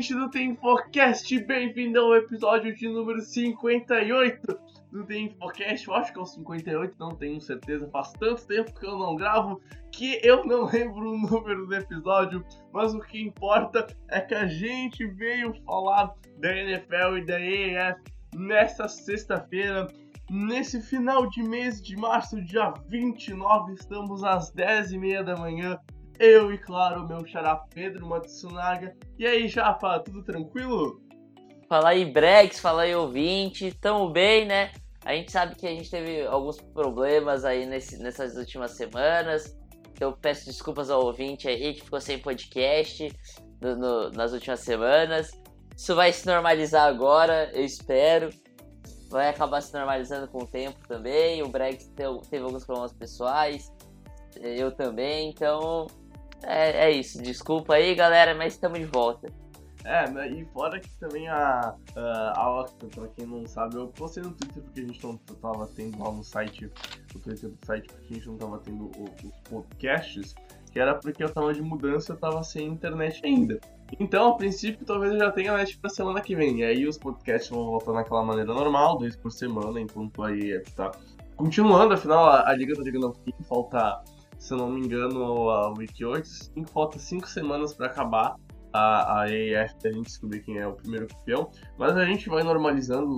ouvinte do Tempocast, bem-vindo ao episódio de número 58 do Tempocast. Eu acho que é o 58, não tenho certeza, faz tanto tempo que eu não gravo que eu não lembro o número do episódio, mas o que importa é que a gente veio falar da NFL e da EAF nessa sexta-feira. Nesse final de mês de março, dia 29, estamos às 10h30 da manhã eu e, claro, meu xará Pedro Matsunaga. E aí, Japa, tudo tranquilo? Fala aí, Brex, fala aí, ouvinte. Tamo bem, né? A gente sabe que a gente teve alguns problemas aí nesse, nessas últimas semanas. Eu peço desculpas ao ouvinte aí que ficou sem podcast no, no, nas últimas semanas. Isso vai se normalizar agora, eu espero. Vai acabar se normalizando com o tempo também. O Brex teve alguns problemas pessoais, eu também, então é, é isso. Desculpa aí, galera, mas estamos de volta. É, né, e fora que também a, a Octa, pra quem não sabe, eu postei no Twitter porque a gente não tava tendo lá no site, no Twitter do site, porque a gente não tava tendo os podcasts, que era porque eu tava de mudança, eu tava sem internet ainda. Então, a princípio, talvez eu já tenha net pra semana que vem. E aí os podcasts vão voltar naquela maneira normal, dois por semana, enquanto aí tá continuando, afinal a, a Liga tá chegando ao falta se eu não me engano, a Week 8, falta 5 semanas para acabar a, a EF a gente descobrir quem é o primeiro campeão. Mas a gente vai normalizando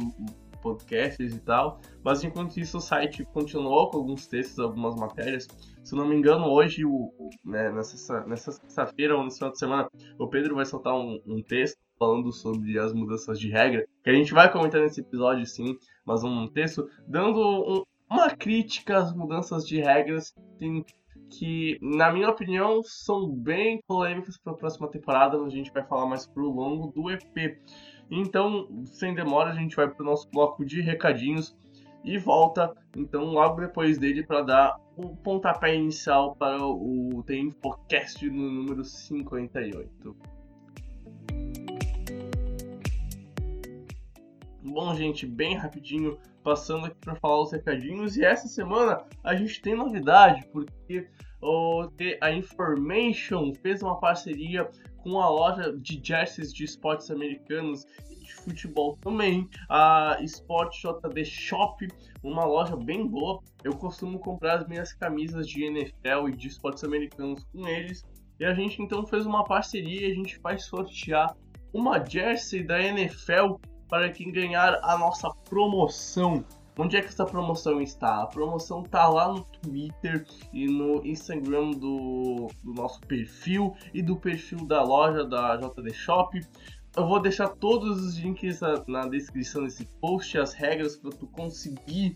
podcasts e tal. Mas enquanto isso, o site continuou com alguns textos, algumas matérias. Se eu não me engano, hoje, o, né, nessa, nessa sexta-feira ou nesse final de semana, o Pedro vai soltar um, um texto falando sobre as mudanças de regra, que a gente vai comentar nesse episódio sim, mas um texto dando um, uma crítica às mudanças de regras tem que, na minha opinião, são bem polêmicas para a próxima temporada, onde a gente vai falar mais pro longo do EP. Então, sem demora, a gente vai pro nosso bloco de recadinhos e volta, então, logo depois dele para dar o pontapé inicial para o The Infocast no número 58. Bom, gente, bem rapidinho, passando aqui para falar os recadinhos. E essa semana a gente tem novidade, porque o, a Information fez uma parceria com a loja de jerseys de esportes americanos e de futebol também, a Sport JD Shop, uma loja bem boa. Eu costumo comprar as minhas camisas de NFL e de esportes americanos com eles. E a gente então fez uma parceria a gente vai sortear uma jersey da NFL para quem ganhar a nossa promoção. Onde é que essa promoção está? A promoção está lá no Twitter e no Instagram do, do nosso perfil e do perfil da loja da JD Shop. Eu vou deixar todos os links na, na descrição desse post, as regras para tu conseguir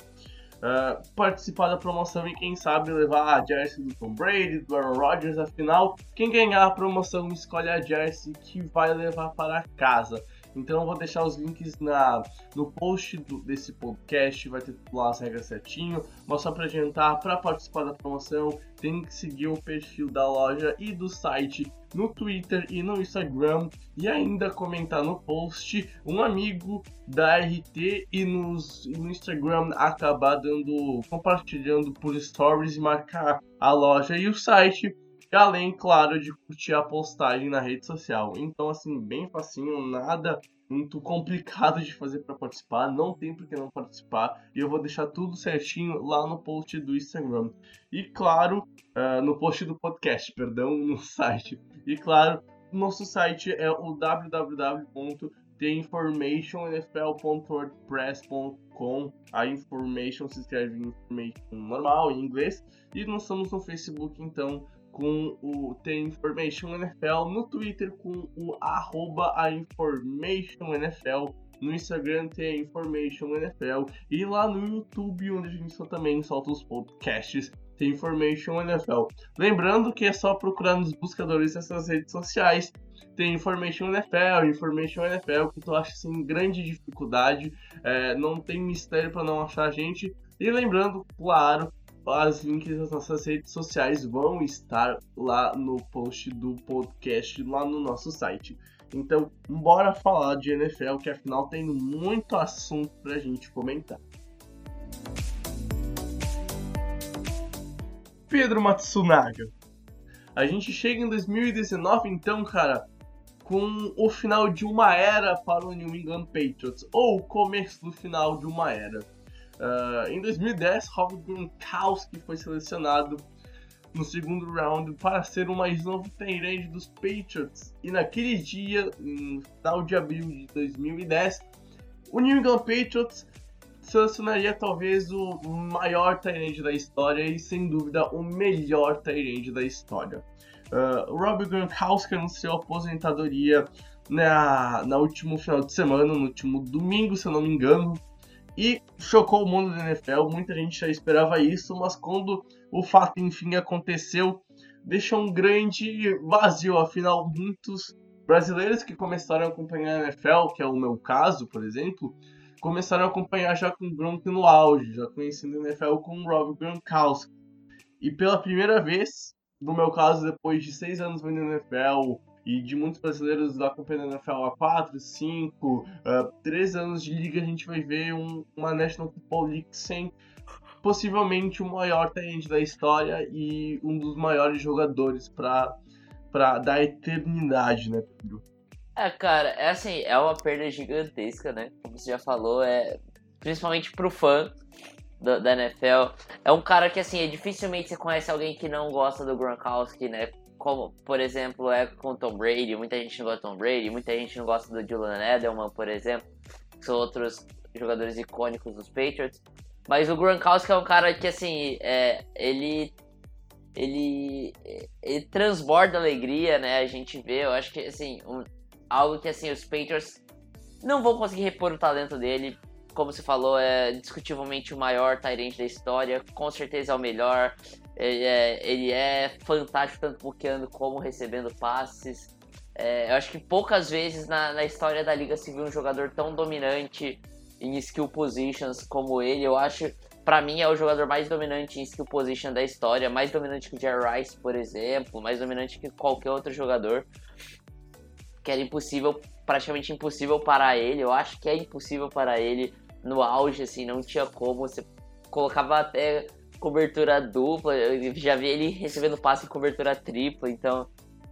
uh, participar da promoção e quem sabe levar a jersey do Tom Brady, do Aaron Rodgers. Afinal, quem ganhar a promoção escolhe a jersey que vai levar para casa. Então eu vou deixar os links na, no post do, desse podcast, vai ter lá as regras certinho. Mas só para adiantar, para participar da promoção, tem que seguir o perfil da loja e do site no Twitter e no Instagram e ainda comentar no post um amigo da RT e, nos, e no Instagram acabar dando compartilhando por stories e marcar a loja e o site além, claro, de curtir a postagem na rede social. Então, assim, bem facinho, nada muito complicado de fazer para participar, não tem por que não participar, e eu vou deixar tudo certinho lá no post do Instagram. E claro, uh, no post do podcast, perdão, no site. E claro, nosso site é o www.theinformationnfl.wordpress.com A information se escreve information normal em inglês. E nós estamos no Facebook, então com o The Information NFL, no Twitter com o arroba a Information NFL, no Instagram tem Information NFL e lá no YouTube, onde a gente também solta os podcasts, tem Information NFL. Lembrando que é só procurar nos buscadores dessas redes sociais. Tem Information NFL, Information NFL, que tu acha sem grande dificuldade, é, não tem mistério para não achar a gente. E lembrando, claro, os links das nossas redes sociais vão estar lá no post do podcast, lá no nosso site. Então, bora falar de NFL, que afinal tem muito assunto pra gente comentar. Pedro Matsunaga. A gente chega em 2019, então, cara, com o final de uma era para o New England Patriots, ou o começo do final de uma era. Uh, em 2010, Rob Gronkowski foi selecionado no segundo round para ser o mais novo Tyrande dos Patriots. E naquele dia, no final de abril de 2010, o New England Patriots selecionaria talvez o maior Tyrande da história e sem dúvida o melhor Tyrande da história. Uh, o Rob Gronkowski anunciou aposentadoria na, na último final de semana, no último domingo, se eu não me engano, e chocou o mundo da NFL. Muita gente já esperava isso, mas quando o fato enfim aconteceu, deixou um grande vazio. Afinal, muitos brasileiros que começaram a acompanhar a NFL, que é o meu caso, por exemplo, começaram a acompanhar já com Gronk no auge, já conhecendo a NFL com o Rob Gronkowski. E pela primeira vez, no meu caso, depois de seis anos vendo NFL, e de muitos brasileiros acompanhando a NFL há 4, 5, 3 anos de liga, a gente vai ver um, uma National Football League sem possivelmente o maior talento da história e um dos maiores jogadores para para da eternidade, né, Pedro? É, cara, é assim, é uma perda gigantesca, né? Como você já falou, é principalmente pro fã da, da NFL. É um cara que, assim, é dificilmente você conhece alguém que não gosta do Gronkowski, né? Como, por exemplo, é com Tom Brady, muita gente não gosta do Tom Brady, muita gente não gosta do Julian Edelman, por exemplo, que são outros jogadores icônicos dos Patriots. Mas o Gronkowski é um cara que, assim, é, ele, ele, ele transborda alegria, né? A gente vê, eu acho que, assim, um, algo que, assim, os Patriots não vão conseguir repor o talento dele. Como você falou, é discutivelmente o maior Tyrant da história, com certeza é o melhor. Ele é, ele é fantástico tanto bloqueando como recebendo passes. É, eu acho que poucas vezes na, na história da liga se viu um jogador tão dominante em skill positions como ele. Eu acho, para mim, é o jogador mais dominante em skill position da história, mais dominante que o Jerry Rice, por exemplo, mais dominante que qualquer outro jogador. Que era impossível, praticamente impossível para ele. Eu acho que é impossível para ele no auge, assim, não tinha como. Você colocava até cobertura dupla, eu já vi ele recebendo passe em cobertura tripla, então,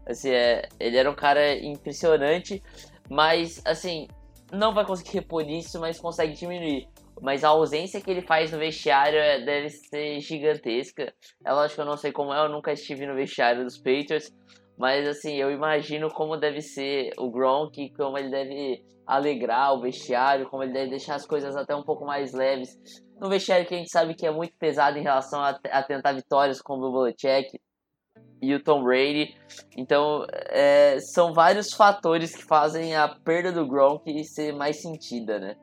assim, é, ele era um cara impressionante, mas, assim, não vai conseguir repor isso, mas consegue diminuir. Mas a ausência que ele faz no vestiário é, deve ser gigantesca. É lógico que eu não sei como é, eu nunca estive no vestiário dos Patriots, mas assim, eu imagino como deve ser o Gronk, como ele deve alegrar o vestiário, como ele deve deixar as coisas até um pouco mais leves no vestiário que a gente sabe que é muito pesado em relação a, a tentar vitórias como o Belichick e o Tom Brady. Então, é, são vários fatores que fazem a perda do Gronk ser mais sentida, né?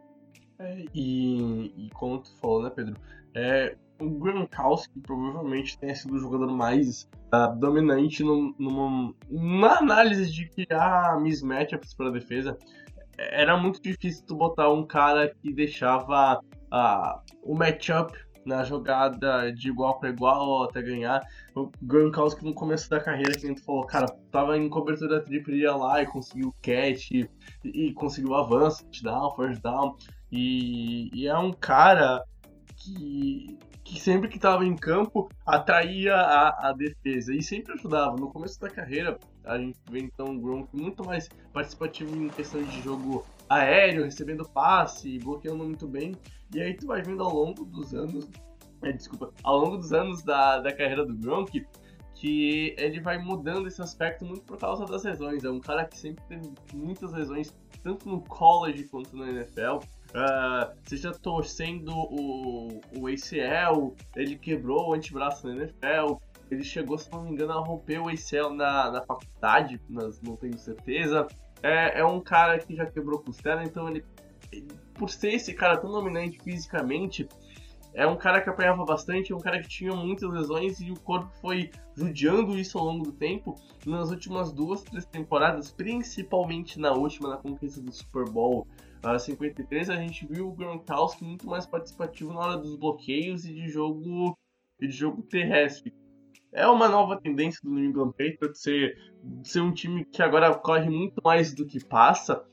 É, e, e como tu falou, né, Pedro? É, o Gronkowski provavelmente tenha sido o jogador mais uh, dominante num, numa, numa análise de criar mismatchups para defesa. Era muito difícil tu botar um cara que deixava a, o matchup na jogada de igual para igual até ganhar. O Gronkowski no começo da carreira, que a gente falou, cara, tava em cobertura tripla, ia lá e conseguiu catch, e, e conseguiu avanço, touchdown, first down. E, e, é um cara que, que sempre que tava em campo atraía a, a defesa e sempre ajudava. No começo da carreira, a gente vê então o Gronk muito mais participativo em questão de jogo aéreo, recebendo passe, bloqueando muito bem. E aí tu vai vendo ao longo dos anos, é, desculpa, ao longo dos anos da, da carreira do Gronk, que ele vai mudando esse aspecto muito por causa das lesões. É um cara que sempre teve muitas lesões, tanto no college quanto na NFL. Uh, ah, seja torcendo o, o ACL, ele quebrou o antebraço na NFL, ele chegou, se não me engano, a romper o ACL na, na faculdade, mas não tenho certeza. É, é um cara que já quebrou costela, então ele por ser esse cara tão dominante fisicamente, é um cara que apanhava bastante, é um cara que tinha muitas lesões e o corpo foi judiando isso ao longo do tempo. Nas últimas duas, três temporadas, principalmente na última, na conquista do Super Bowl uh, 53, a gente viu o Gronkowski muito mais participativo na hora dos bloqueios e de jogo, e de jogo terrestre. É uma nova tendência do New England Patriots ser, ser um time que agora corre muito mais do que passa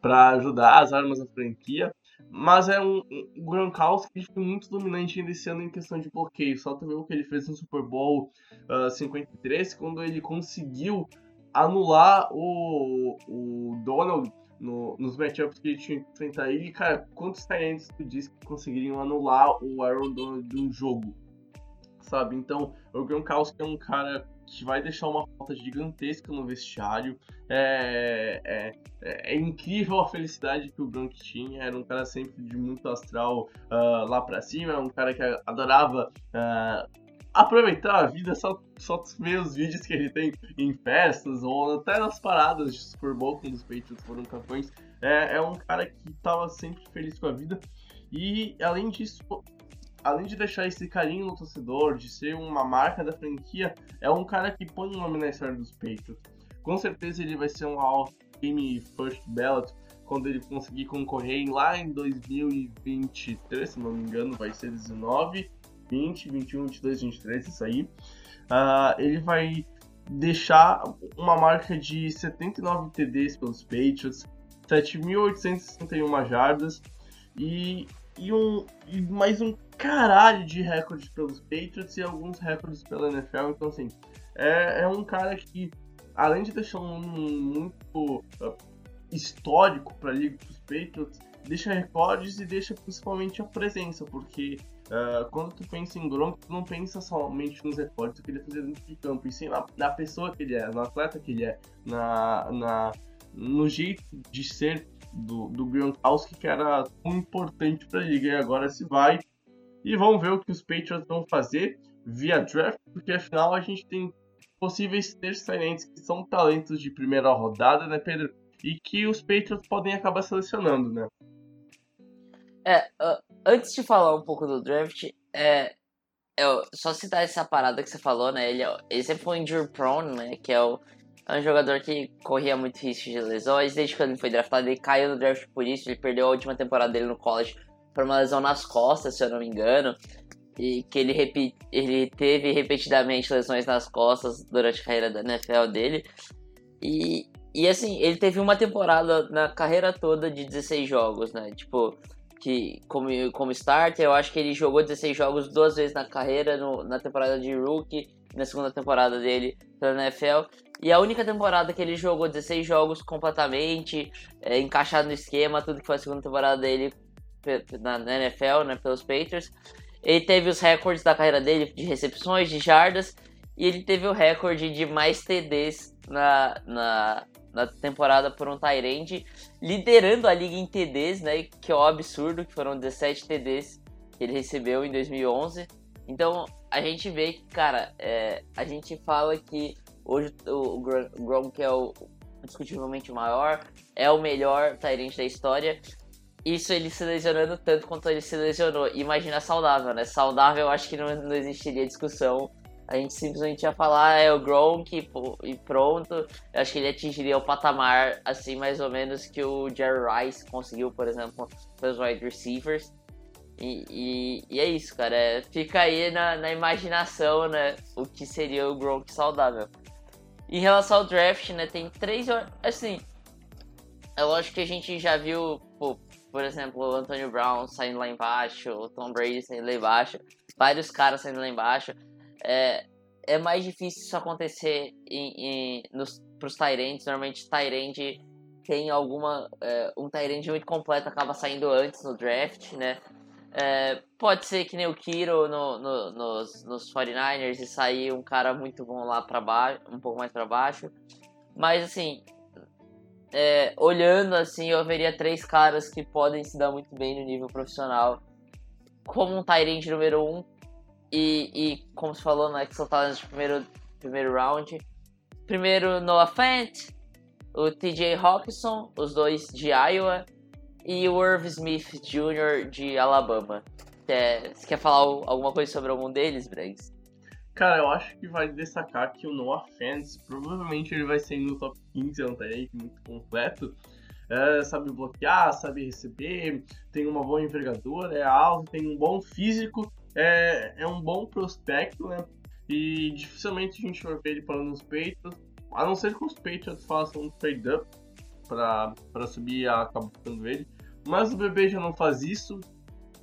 para ajudar as armas da franquia. Mas é um, um que foi muito dominante ainda esse ano em questão de bloqueio. Só ver o que ele fez no Super Bowl uh, ah, 53, quando ele conseguiu anular o, o Donald no, nos matchups que ele tinha que enfrentar ele. Cara, quantos Tyrants tu disse que conseguiriam anular o Aaron Donald de um jogo? Sabe? Então, o Gronkowski é um cara que vai deixar uma falta gigantesca no vestiário. É, é, é, é incrível a felicidade que o Gronk tinha. Era um cara sempre de muito astral uh, lá pra cima. Um cara que adorava uh, aproveitar a vida. Só, só ver os vídeos que ele tem em festas ou até nas paradas de Super Bowl quando os Patriots foram campeões. É, é um cara que estava sempre feliz com a vida. E além disso, além de deixar esse carinho no torcedor, de ser uma marca da franquia, é um cara que põe o nome na história dos Patriots. Com certeza ele vai ser um All Game First Ballot quando ele conseguir concorrer lá em 2023, se não me engano, vai ser 19, 20, 21, 22, 23, isso aí. Uh, ele vai deixar uma marca de 79 TDs pelos Patriots, 7.861 jardas e, e, um, e mais um caralho de recordes pelos Patriots e alguns recordes pela NFL. Então, assim, é, é um cara que, além de deixar um muito uh, histórico para a liga dos Patriots, deixa recordes e deixa principalmente a presença, porque uh, quando tu pensa em Gronk, tu não pensa somente nos recordes que ele fazia dentro de campo, e sim na, na pessoa que ele é, no atleta que ele é, na, na, no jeito de ser do, do Gronkowski que era tão importante para a liga, e agora se vai e vamos ver o que os Patriots vão fazer via draft, porque afinal a gente tem possíveis terceirenses que são talentos de primeira rodada, né, Pedro? E que os Patriots podem acabar selecionando, né? É, uh, antes de falar um pouco do draft, é, é, só citar essa parada que você falou, né? Ele, ele sempre foi injury prone, né? Que é, o, é um jogador que corria muito risco de lesões. Desde quando ele foi draftado, ele caiu no draft por isso. Ele perdeu a última temporada dele no college por uma lesão nas costas, se eu não me engano. E que ele, repi ele teve repetidamente lesões nas costas durante a carreira da NFL dele. E, e assim, ele teve uma temporada na carreira toda de 16 jogos, né? Tipo, que como, como starter, eu acho que ele jogou 16 jogos duas vezes na carreira, no, na temporada de rookie, na segunda temporada dele pela NFL. E a única temporada que ele jogou 16 jogos completamente, é, encaixado no esquema, tudo que foi a segunda temporada dele na, NFL, né, pelos Patriots. Ele teve os recordes da carreira dele de recepções, de jardas, e ele teve o recorde de mais TDs na, na, na temporada por um Tyrande, liderando a liga em TDs, né, que é um absurdo, que foram 17 TDs que ele recebeu em 2011. Então, a gente vê que, cara, é, a gente fala que hoje o, o Gronk é o discutivelmente maior, é o melhor Tyrande da história, isso ele se lesionando tanto quanto ele se lesionou. Imagina saudável, né? Saudável eu acho que não, não existiria discussão. A gente simplesmente ia falar, ah, é o Gronk e pronto. Eu acho que ele atingiria o patamar, assim, mais ou menos que o Jerry Rice conseguiu, por exemplo, pelos wide receivers. E, e, e, é isso, cara. É, fica aí na, na, imaginação, né? O que seria o Gronk saudável. Em relação ao draft, né? Tem três. Assim. É lógico que a gente já viu, pô, por exemplo, o Antonio Brown saindo lá embaixo, o Tom Brady saindo lá embaixo, vários caras saindo lá embaixo. É, é mais difícil isso acontecer em, em, nos, pros Tyrants. Normalmente, Tyrant tem alguma. É, um Tyrant muito completo acaba saindo antes no draft, né? É, pode ser que nem o Kiro no, no, nos, nos 49ers e sair um cara muito bom lá para baixo, um pouco mais para baixo. Mas assim, é, olhando assim, eu veria três caras que podem se dar muito bem no nível profissional, como um Tyrant número um, e, e como se falou, né, que são talentos de primeiro, primeiro round. Primeiro, Noah Fant, o TJ Hawkinson, os dois de Iowa, e o Irv Smith Jr. de Alabama. Você quer falar alguma coisa sobre algum deles, Bregs? Cara, eu acho que vai destacar que o Noah Fans, provavelmente ele vai ser no top 15, é um talento muito completo. É, sabe bloquear, sabe receber, tem uma boa envergadura, é alto, tem um bom físico, é, é um bom prospecto, né? E dificilmente a gente vai ver ele parando nos peitos, a não ser que os Patriots façam um trade-up para subir acabar ficando ele. Mas o bebê já não faz isso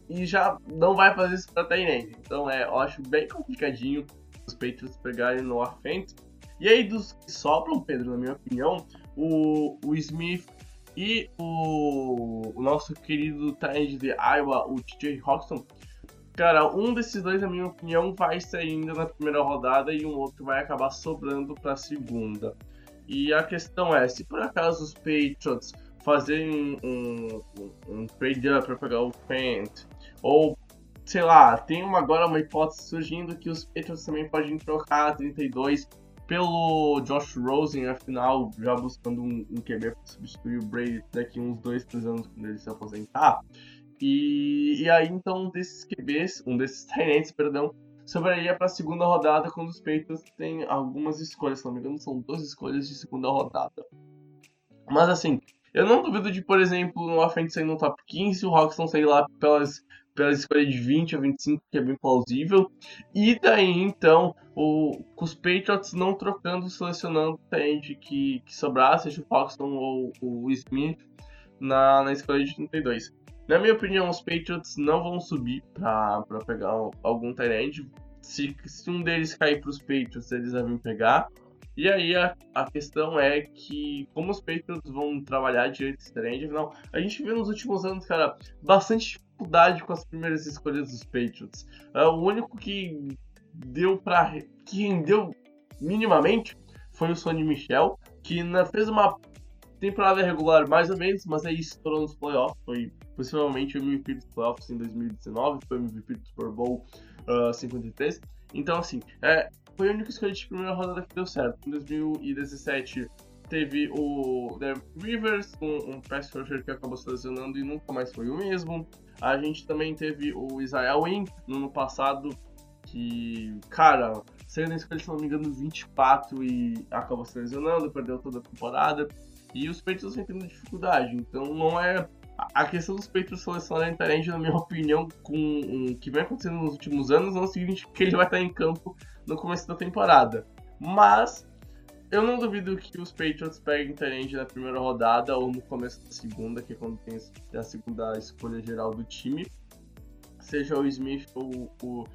e já não vai fazer isso para Tyrande. Então é, eu acho bem complicadinho os Patriots pegarem no Fent. E aí, dos que sobram, Pedro, na minha opinião, o, o Smith e o, o nosso querido Tyrande de Iowa, o TJ Hawkinson, cara, um desses dois, na minha opinião, vai sair ainda na primeira rodada e um outro vai acabar sobrando para a segunda. E a questão é, se por acaso os Patriots fazerem um, um, um trade up para pegar o Fent, ou sei lá, tem uma, agora uma hipótese surgindo que os Patriots também podem trocar 32 pelo Josh Rosen, afinal, já buscando um, um QB para substituir o Brady daqui uns 2, 3 anos quando ele se aposentar. E, e aí, então, um desses QBs, um desses tenentes, perdão, sobraria para a segunda rodada quando os Patriots têm algumas escolhas, se não me engano, são duas escolhas de segunda rodada. Mas assim, eu não duvido de, por exemplo, no frente sair no top 15, o Hawks sair lá pelas pela escolha de 20 ou 25, que é bem plausível. E daí, então, o, os Patriots não trocando, selecionando o end que, que sobrar, seja o Foxton ou o Smith, na, na escolha de 32. Na minha opinião, os Patriots não vão subir para pegar algum tight Se, se um deles cair para os Patriots, eles devem pegar. E aí a, a questão é que como os Patriots vão trabalhar direito tight afinal, a gente viu nos últimos anos, cara, bastante dificuldade com as primeiras escolhas dos Patriots. Uh, o único que deu para que rendeu minimamente foi o Sonny Michel, que na, fez uma temporada regular mais ou menos, mas aí estourou nos playoffs. Foi possivelmente o MVP dos playoffs em 2019, foi o MVP do Super Bowl uh, ah, 53. Então, assim, é, foi a única escolha de primeira rodada que deu certo. Em 2017 teve o Derek Rivers, um, um pass rusher que acabou se lesionando e nunca mais foi o mesmo. A gente também teve o Israel Wynn no ano passado, que, cara, saiu na escolha, se não me engano, 24 e acabou se lesionando, perdeu toda a temporada. E os Patriots vem tendo dificuldade, então não é. A questão dos Patriots selecionarem Tyrande, na minha opinião, com o que vem acontecendo nos últimos anos, não significa que ele vai estar em campo no começo da temporada. Mas eu não duvido que os Patriots peguem Tyrande na primeira rodada ou no começo da segunda, que é quando tem a segunda escolha geral do time. Seja o Smith ou o,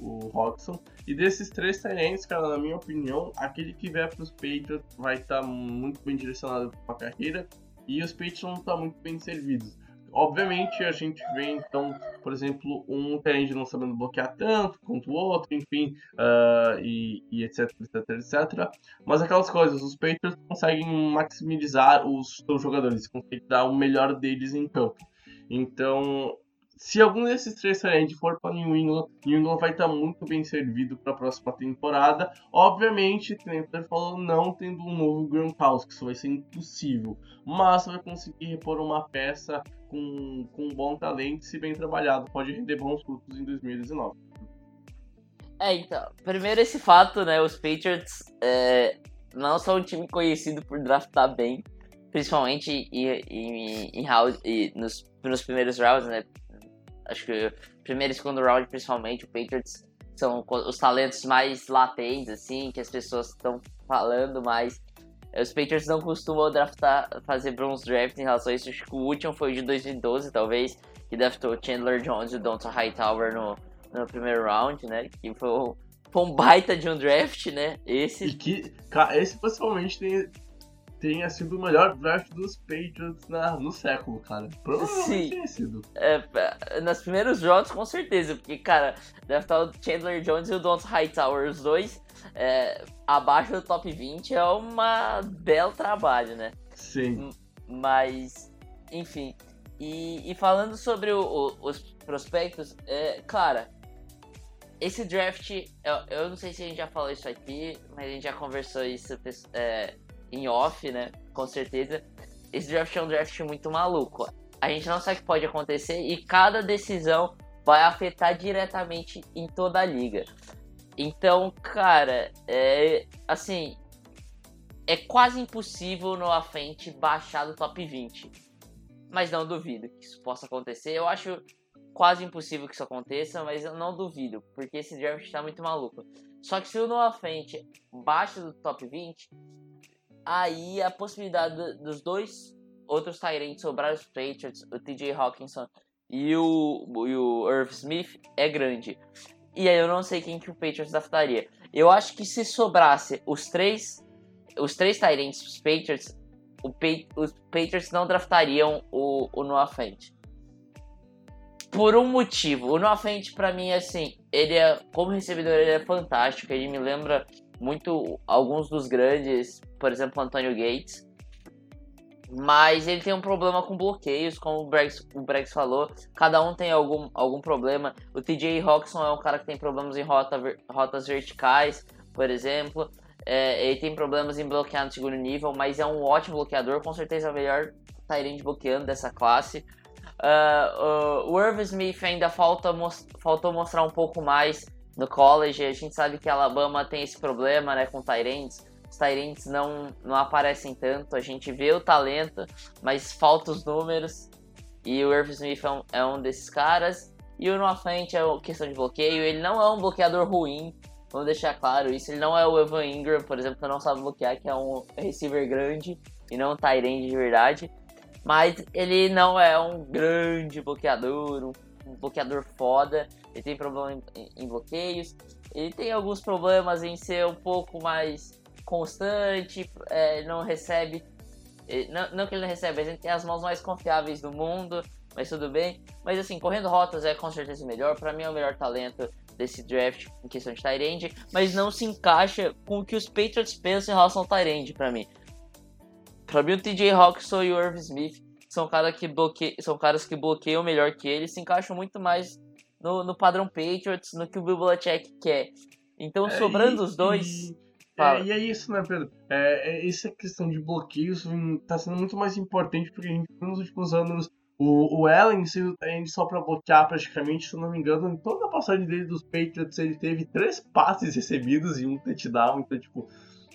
o. E desses três Tyrants, cara, na minha opinião, aquele que vier para os Patriots vai estar tá muito bem direcionado para a carreira. E os Patriots vão estar tá muito bem servidos. Obviamente, a gente vê, então, por exemplo, um Tyrande não sabendo bloquear tanto quanto o outro, enfim, uh, e, e, etc, etc, etc. Mas aquelas coisas, os Patriots conseguem maximizar os seus jogadores, conseguem dar o melhor deles em campo. Então, se algum desses três Tyrande for para New England, New England vai estar muito bem servido para a próxima temporada. Obviamente, o falou, não tendo um novo Gronkowski, isso vai ser impossível. Mas vai conseguir repor uma peça com, com um bom talento, se bem trabalhado, pode render bons frutos em 2019. É, então, primeiro esse fato, né, os Patriots é, não são um time conhecido por draftar bem, principalmente em, em, em round, nos, nos primeiros rounds, né, Acho que primeiro e segundo round, principalmente, o Patriots são os talentos mais latentes, assim, que as pessoas estão falando mais. Os Patriots não costumam draftar, fazer bronze draft em relação a isso. Acho que o último foi de 2012, talvez, que draftou Chandler Jones e Donta Hightower no, no primeiro round, né? Que foi, foi um baita de um draft, né? Esse. E que, esse possivelmente tem, tenha sido o melhor draft dos Patriots na, no século, cara. Provavelmente Sim. tenha sido. É, nas primeiros jogos, com certeza, porque, cara, draftar o Chandler Jones e o Don't Hightower, os dois é, abaixo do top 20 é uma belo trabalho, né? Sim. Mas, enfim. E, e falando sobre o, o, os prospectos, é, cara, esse draft, eu, eu não sei se a gente já falou isso aqui, mas a gente já conversou isso é, em off, né? Com certeza. Esse draft é um draft muito maluco. A gente não sabe o que pode acontecer e cada decisão vai afetar diretamente em toda a liga. Então, cara, é assim, é quase impossível no frente baixar do top 20. Mas não duvido que isso possa acontecer. Eu acho quase impossível que isso aconteça, mas eu não duvido, porque esse draft está muito maluco. Só que se o Noah frente baixa do top 20, aí a possibilidade dos dois outros Tyrants sobrar os Patriots, o TJ Hawkinson e o, e o Irv Smith é grande. E aí eu não sei quem que o Patriots draftaria. Eu acho que se sobrasse os três, os três Tyrants os Patriots, o os Patriots não draftariam o, o Noah Fent. Por um motivo. O Noah Fent, pra mim, assim, ele é, como recebedor, ele é fantástico. Ele me lembra muito alguns dos grandes, por exemplo, Antonio Gates. Mas ele tem um problema com bloqueios, como o Brex, o Brex falou. Cada um tem algum, algum problema. O TJ Roxon é um cara que tem problemas em rota, rotas verticais, por exemplo. É, ele tem problemas em bloquear no segundo nível, mas é um ótimo bloqueador, com certeza é o melhor Tyrande bloqueando dessa classe. Uh, uh, o Irv Smith ainda falta, faltou mostrar um pouco mais no college. A gente sabe que Alabama tem esse problema né, com Tyrands os Tyrants não, não aparecem tanto. A gente vê o talento, mas falta os números. E o Irv Smith é um, é um desses caras. E o Noah Fant é questão de bloqueio. Ele não é um bloqueador ruim, vamos deixar claro isso. Ele não é o Evan Ingram, por exemplo, que não sabe bloquear, que é um receiver grande e não um Tyrant de verdade. Mas ele não é um grande bloqueador, um, um bloqueador foda. Ele tem problema em, em bloqueios. Ele tem alguns problemas em ser um pouco mais constante, é, não recebe. Não, não, que ele não recebe, a gente tem as mãos mais confiáveis do mundo, mas tudo bem. Mas assim, correndo rotas é com certeza o melhor. Para mim é o melhor talento desse draft em questão de Tyrande, mas não se encaixa com o que os Patriots pensam em relação ao Tyrande para mim. Para mim o TJ Hawkinson e o Irv Smith são, cara que bloque... são caras que bloqueiam melhor que ele, se encaixam muito mais no, no padrão Patriots, no que o Bill Belichick quer. Então, é, sobrando os dois, é, e é isso, né, Pedro? É, é, essa questão de bloqueios está sendo muito mais importante porque a gente nos últimos anos o, o Allen saiu só para bloquear praticamente, se não me engano, em toda a passagem dele dos Patriots ele teve três passes recebidos e um touchdown, então, tipo,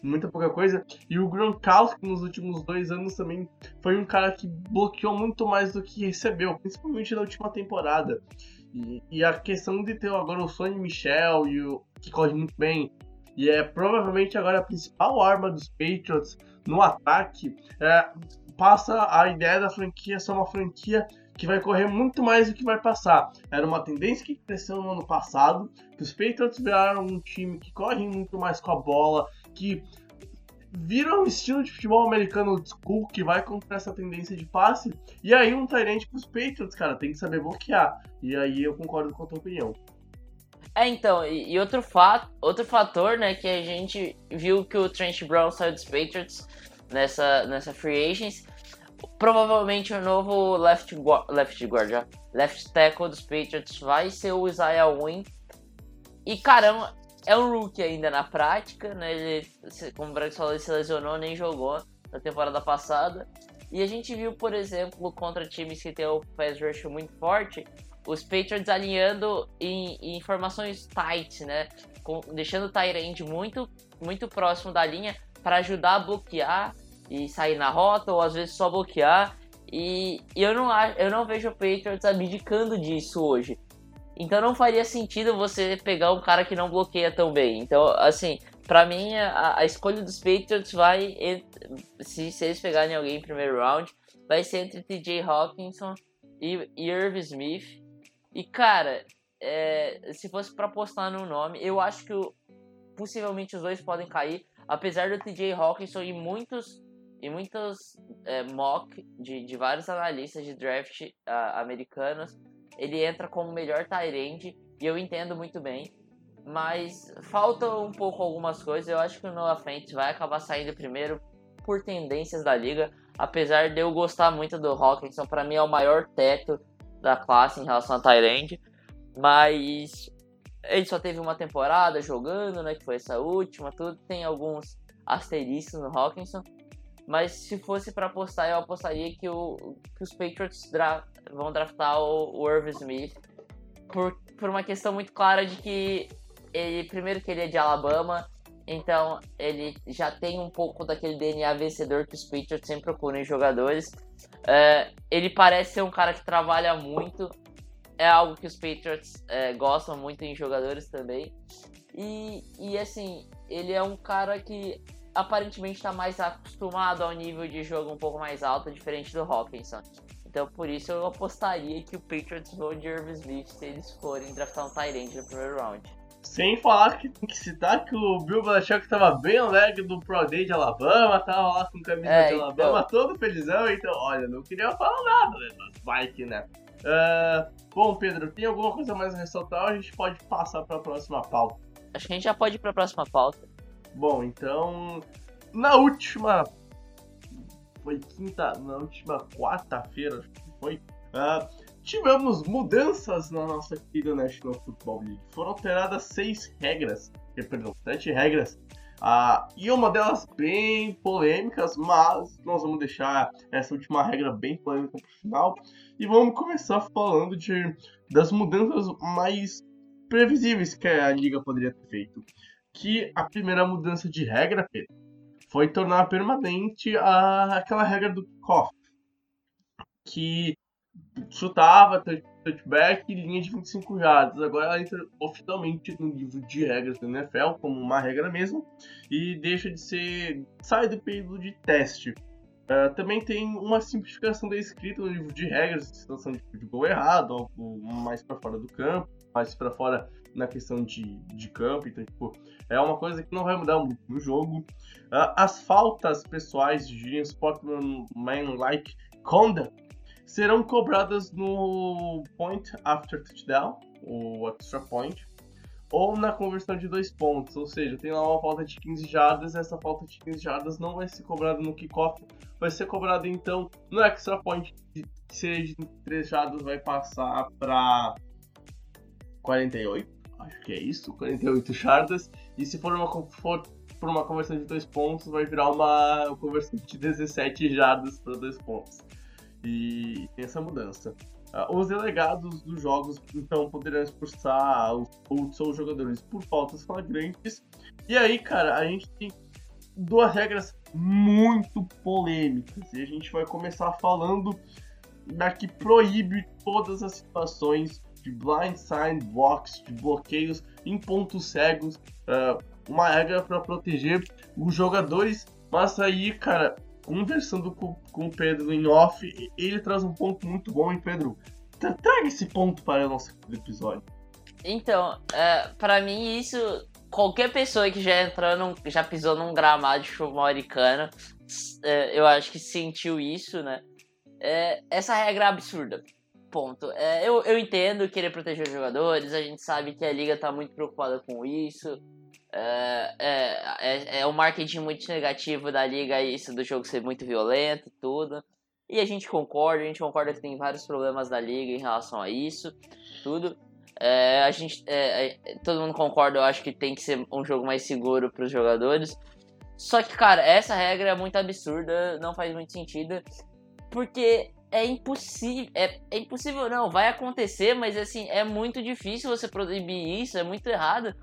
muita pouca coisa. E o Gronkowski nos últimos dois anos também foi um cara que bloqueou muito mais do que recebeu, principalmente na última temporada. E, e a questão de ter agora o Sonny Michel e o que corre muito bem, e é provavelmente agora a principal arma dos Patriots no ataque, é, passa a ideia da franquia ser uma franquia que vai correr muito mais do que vai passar. Era uma tendência que cresceu no ano passado, que os Patriots viraram um time que corre muito mais com a bola, que viram um estilo de futebol americano old school que vai contra essa tendência de passe. E aí um Tyrant pros Patriots, cara, tem que saber bloquear. E aí eu concordo com a tua opinião. É, então, e, e, outro, fato, outro fator, né, que a gente viu que o Trent Brown saiu dos Patriots nessa, nessa free agents, provavelmente o novo left, left guard, já, left tackle dos Patriots vai ser o Isaiah Wynn. E, caramba, é um rookie ainda na prática, né, ele, como o Branco falou, ele se lesionou, nem jogou na temporada passada. E a gente viu, por exemplo, contra times que tem o pass rush muito forte, os Patriots alinhando em, em informações tight, né? Com, deixando o Tyrande muito, muito próximo da linha para ajudar a bloquear e sair na rota, ou às vezes só bloquear. E, e eu, não, eu não vejo o Patriots abdicando disso hoje. Então não faria sentido você pegar um cara que não bloqueia tão bem. Então, assim, para mim a, a, escolha dos Patriots vai, se, se eles pegarem alguém em primeiro round, vai ser entre TJ Hawkinson e, e Irv Smith. E, cara, é, se fosse para apostar no nome, eu acho que possivelmente os dois podem cair. Apesar do TJ Hawkinson e muitos e muitos é, mock de, de vários analistas de draft uh, americanos, ele entra como melhor tight e eu entendo muito bem. Mas falta um pouco algumas coisas. Eu acho que o Noah Fent vai acabar saindo primeiro por tendências da liga. Apesar de eu gostar muito do Hawkinson, para mim é o maior teto da classe em relação a Tyrande, mas ele só teve uma temporada jogando, né, que foi essa última, tudo tem alguns asteriscos no Hawkinson, mas se fosse para apostar, eu apostaria que, o, que os Patriots dra vão draftar o, o Irv Smith por, por uma questão muito clara de que ele, primeiro que ele é de Alabama, então ele já tem um pouco daquele DNA vencedor que os Patriots sempre procuram em jogadores. É, ele parece ser um cara que trabalha muito. É algo que os Patriots é, gostam muito em jogadores também. E, e assim, ele é um cara que aparentemente está mais acostumado ao nível de jogo um pouco mais alto, diferente do Hawkinson. Então por isso eu apostaria que o Patriots vão de Irv Smith se eles forem draftar um Tyrant no primeiro round. Sem falar que tem que citar que o Bill Belichick tava bem alegre do Pro Day de Alabama, tava lá com camisa é, de então... Alabama, todo felizão, então, olha, não queria falar nada, né, das bike, né. Uh, bom, Pedro, tem alguma coisa mais a ressaltar ou a gente pode passar para a próxima pauta? Acho que a gente já pode ir para a próxima pauta. Bom, então, na última. Foi quinta. Na última quarta-feira, acho que foi. Uh, tivemos mudanças na nossa querida National Football League. Foram alteradas seis regras, eh, perdão, sete regras. Uh, e uma delas bem polêmicas, mas nós vamos deixar essa última regra bem polêmica para o final. E vamos começar falando de, das mudanças mais previsíveis que a liga poderia ter feito. Que a primeira mudança de regra, Pedro, foi tornar permanente a, aquela regra do kickoff. Que chutava, touchback e linha de 25 jardas. Agora ela entra oficialmente no livro de regras do NFL como uma regra mesmo e deixa de ser sai do período de teste. Uh, também tem uma simplificação da escrita no livro de regras, situação de, de gol errado, algo mais para fora do campo, mais para fora na questão de, de campo. Então, tipo, é uma coisa que não vai mudar muito no jogo. Uh, as faltas pessoais de Sportman-like conduct serão cobradas no point after touchdown, o extra point, ou na conversão de dois pontos. Ou seja, tem lá uma falta de 15 jardas, essa falta de 15 jardas não vai ser cobrada no kickoff, vai ser cobrada então no extra point, que seja de 3 jardas, vai passar para 48. Acho que é isso, 48 jardas. E se for uma, for uma conversão de dois pontos, vai virar uma conversão de 17 jardas para dois pontos. E tem essa mudança. Uh, os delegados dos jogos então poderão expulsar os outros ou jogadores por faltas flagrantes. E aí, cara, a gente tem duas regras muito polêmicas. E a gente vai começar falando da que proíbe todas as situações de blindside blocks, de bloqueios em pontos cegos. Uh, uma regra para proteger os jogadores. Mas aí, cara, conversando com, com o Pedro em off, ele traz um ponto muito bom, hein, Pedro? Traga esse ponto para o nosso episódio. Então, é, para mim isso, qualquer pessoa que já entrou, num, já pisou num gramado de futebol americano, é, eu acho que sentiu isso, né? É, essa regra é absurda. Ponto. É, eu, eu entendo querer proteger os jogadores, a gente sabe que a liga tá muito preocupada com isso. É, é, é, é um marketing muito negativo da liga, isso do jogo ser muito violento e tudo. E a gente concorda, a gente concorda que tem vários problemas da liga em relação a isso, tudo. É, a gente, é, é, todo mundo concorda, eu acho que tem que ser um jogo mais seguro para os jogadores. Só que, cara, essa regra é muito absurda, não faz muito sentido, porque é impossível, é, é impossível não, vai acontecer, mas assim, é muito difícil você proibir isso, é muito errado,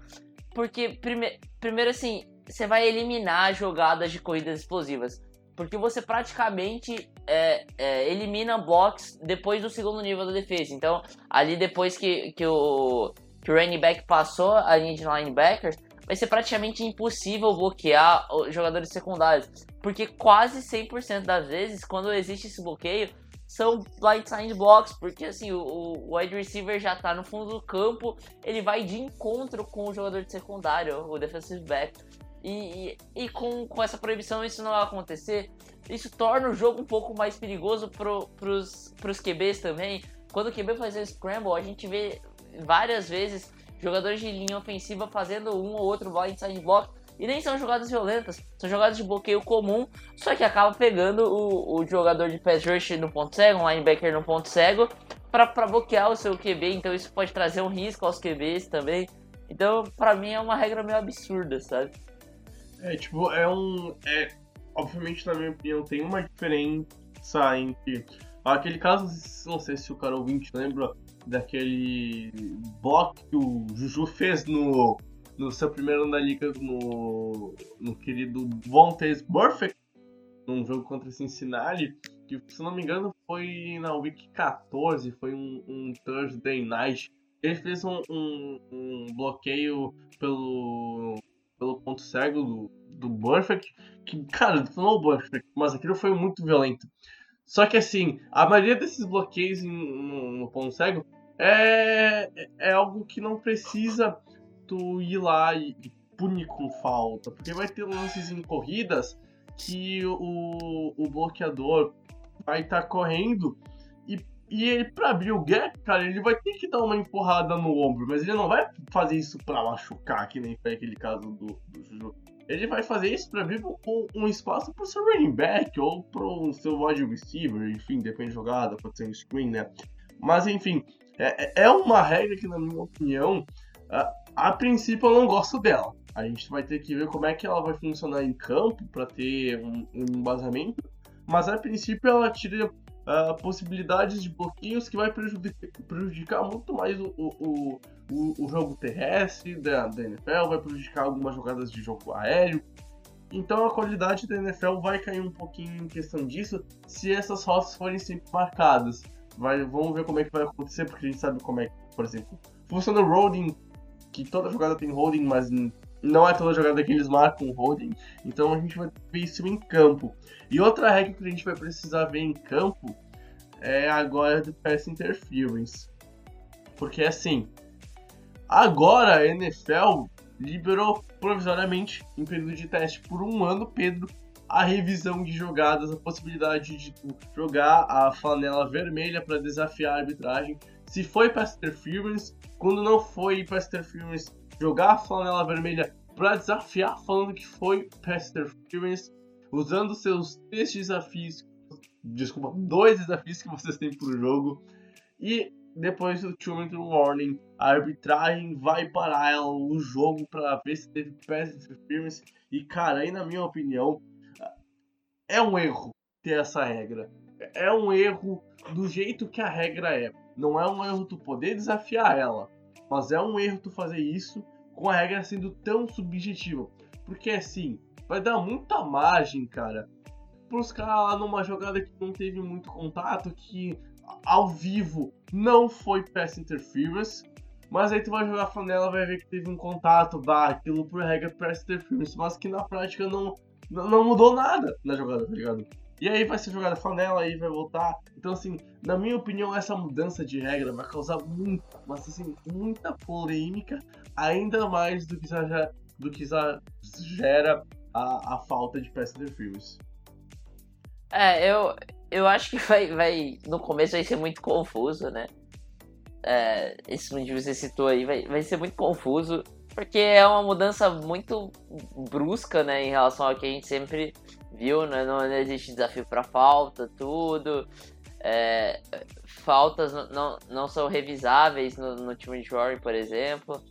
porque, prime primeiro, assim, você vai eliminar jogadas de corridas explosivas. Porque você praticamente é, é, elimina blocks depois do segundo nível da defesa. Então, ali depois que, que, o, que o running back passou a linha de linebackers, vai ser praticamente impossível bloquear jogadores secundários. Porque quase 100% das vezes, quando existe esse bloqueio, são blindside blocks, porque assim, o, o wide receiver já tá no fundo do campo, ele vai de encontro com o jogador de secundário, o defensive back. E, e, e, com, com essa proibição isso não vai acontecer. Isso torna o jogo um pouco mais perigoso pro, pros, pros QBs também. Quando o QB faz o scramble, a gente vê várias vezes jogadores de linha ofensiva fazendo um ou outro blindside block e nem são jogadas violentas, são jogadas de bloqueio comum, só que acaba pegando o, o jogador de pass rush no ponto cego, um linebacker no ponto cego, para bloquear o seu QB, então isso pode trazer um risco aos QBs também. Então, para mim é uma regra meio absurda, sabe? É, tipo, é um. É, obviamente, na minha opinião, tem uma diferença entre. Aquele caso, não sei se o cara ouvinte lembra daquele bloco que o Juju fez no no seu primeiro ano da liga no, no querido Vontaze Perfect, num jogo contra Cincinnati, que se não me engano foi na Week 14, foi um, um Thursday Night. Ele fez um, um, um, bloqueio pelo, pelo ponto cego do, do Perfect, que, cara, não o Perfect, mas aquilo foi muito violento. Só que assim, a maioria desses bloqueios no, no ponto cego é, é algo que não precisa tu ir lá e, e punir com falta, porque vai ter lances em corridas que o, o bloqueador vai estar tá correndo e, e ele, pra abrir o gap, cara, ele vai ter que dar uma empurrada no ombro, mas ele não vai fazer isso pra machucar, que nem foi aquele caso do, do Juju. Ele vai fazer isso para abrir um, um espaço pro seu running back ou pro seu wide receiver, enfim, depende da jogada, pode ser um screen, né? Mas enfim, é, é, é uma regra que, na minha opinião, a, a princípio eu não gosto dela. A gente vai ter que ver como é que ela vai funcionar em campo para ter um, um embasamento. Mas a princípio ela tira uh, possibilidades de bloqueios que vai prejudicar, prejudicar muito mais o, o, o, o, jogo terrestre da, da NFL, vai prejudicar algumas jogadas de jogo aéreo. Então a qualidade da NFL vai cair um pouquinho em questão disso se essas rotas forem sempre marcadas. Vai, vamos ver como é que vai acontecer, porque a gente sabe como é que, por exemplo, funciona o holding, que toda jogada tem holding, mas não é toda jogada que eles marcam holding, então a gente vai ver isso em campo. E outra regra que a gente vai precisar ver em campo é agora do pass interference. Porque assim, agora a NFL liberou provisoriamente, em período de teste por um ano, Pedro, a revisão de jogadas, a possibilidade de jogar a flanela vermelha para desafiar a arbitragem. Se foi pass interference, quando não foi pass interference, jogar a flanela vermelha para desafiar, falando que foi pass interference, usando seus três desafios, desculpa, dois desafios que vocês têm por jogo, e depois do two minute warning, a arbitragem vai parar o jogo para ver se teve pass interference, e cara, aí na minha opinião, é um erro ter essa regra. É um erro do jeito que a regra é. Não é um erro tu poder desafiar ela, mas é um erro tu fazer isso com a regra sendo tão subjetiva. Porque assim, vai dar muita margem, cara, pros caras lá numa jogada que não teve muito contato, que ao vivo não foi pass interference, mas aí tu vai jogar flanela vai ver que teve um contato, bah, aquilo por regra pass interference, mas que na prática não, não mudou nada na jogada, tá ligado? E aí vai ser jogada flanela, aí vai voltar. Então, assim, na minha opinião, essa mudança de regra vai causar muita, mas assim, muita polêmica, ainda mais do que já, do que já gera a, a falta de pass interference. É, eu, eu acho que vai, vai. No começo vai ser muito confuso, né? É, esse que você citou aí vai, vai ser muito confuso, porque é uma mudança muito brusca, né, em relação ao que a gente sempre viu, né? Não existe desafio para falta, tudo. É, faltas não, não são revisáveis no, no time de Rory, por exemplo.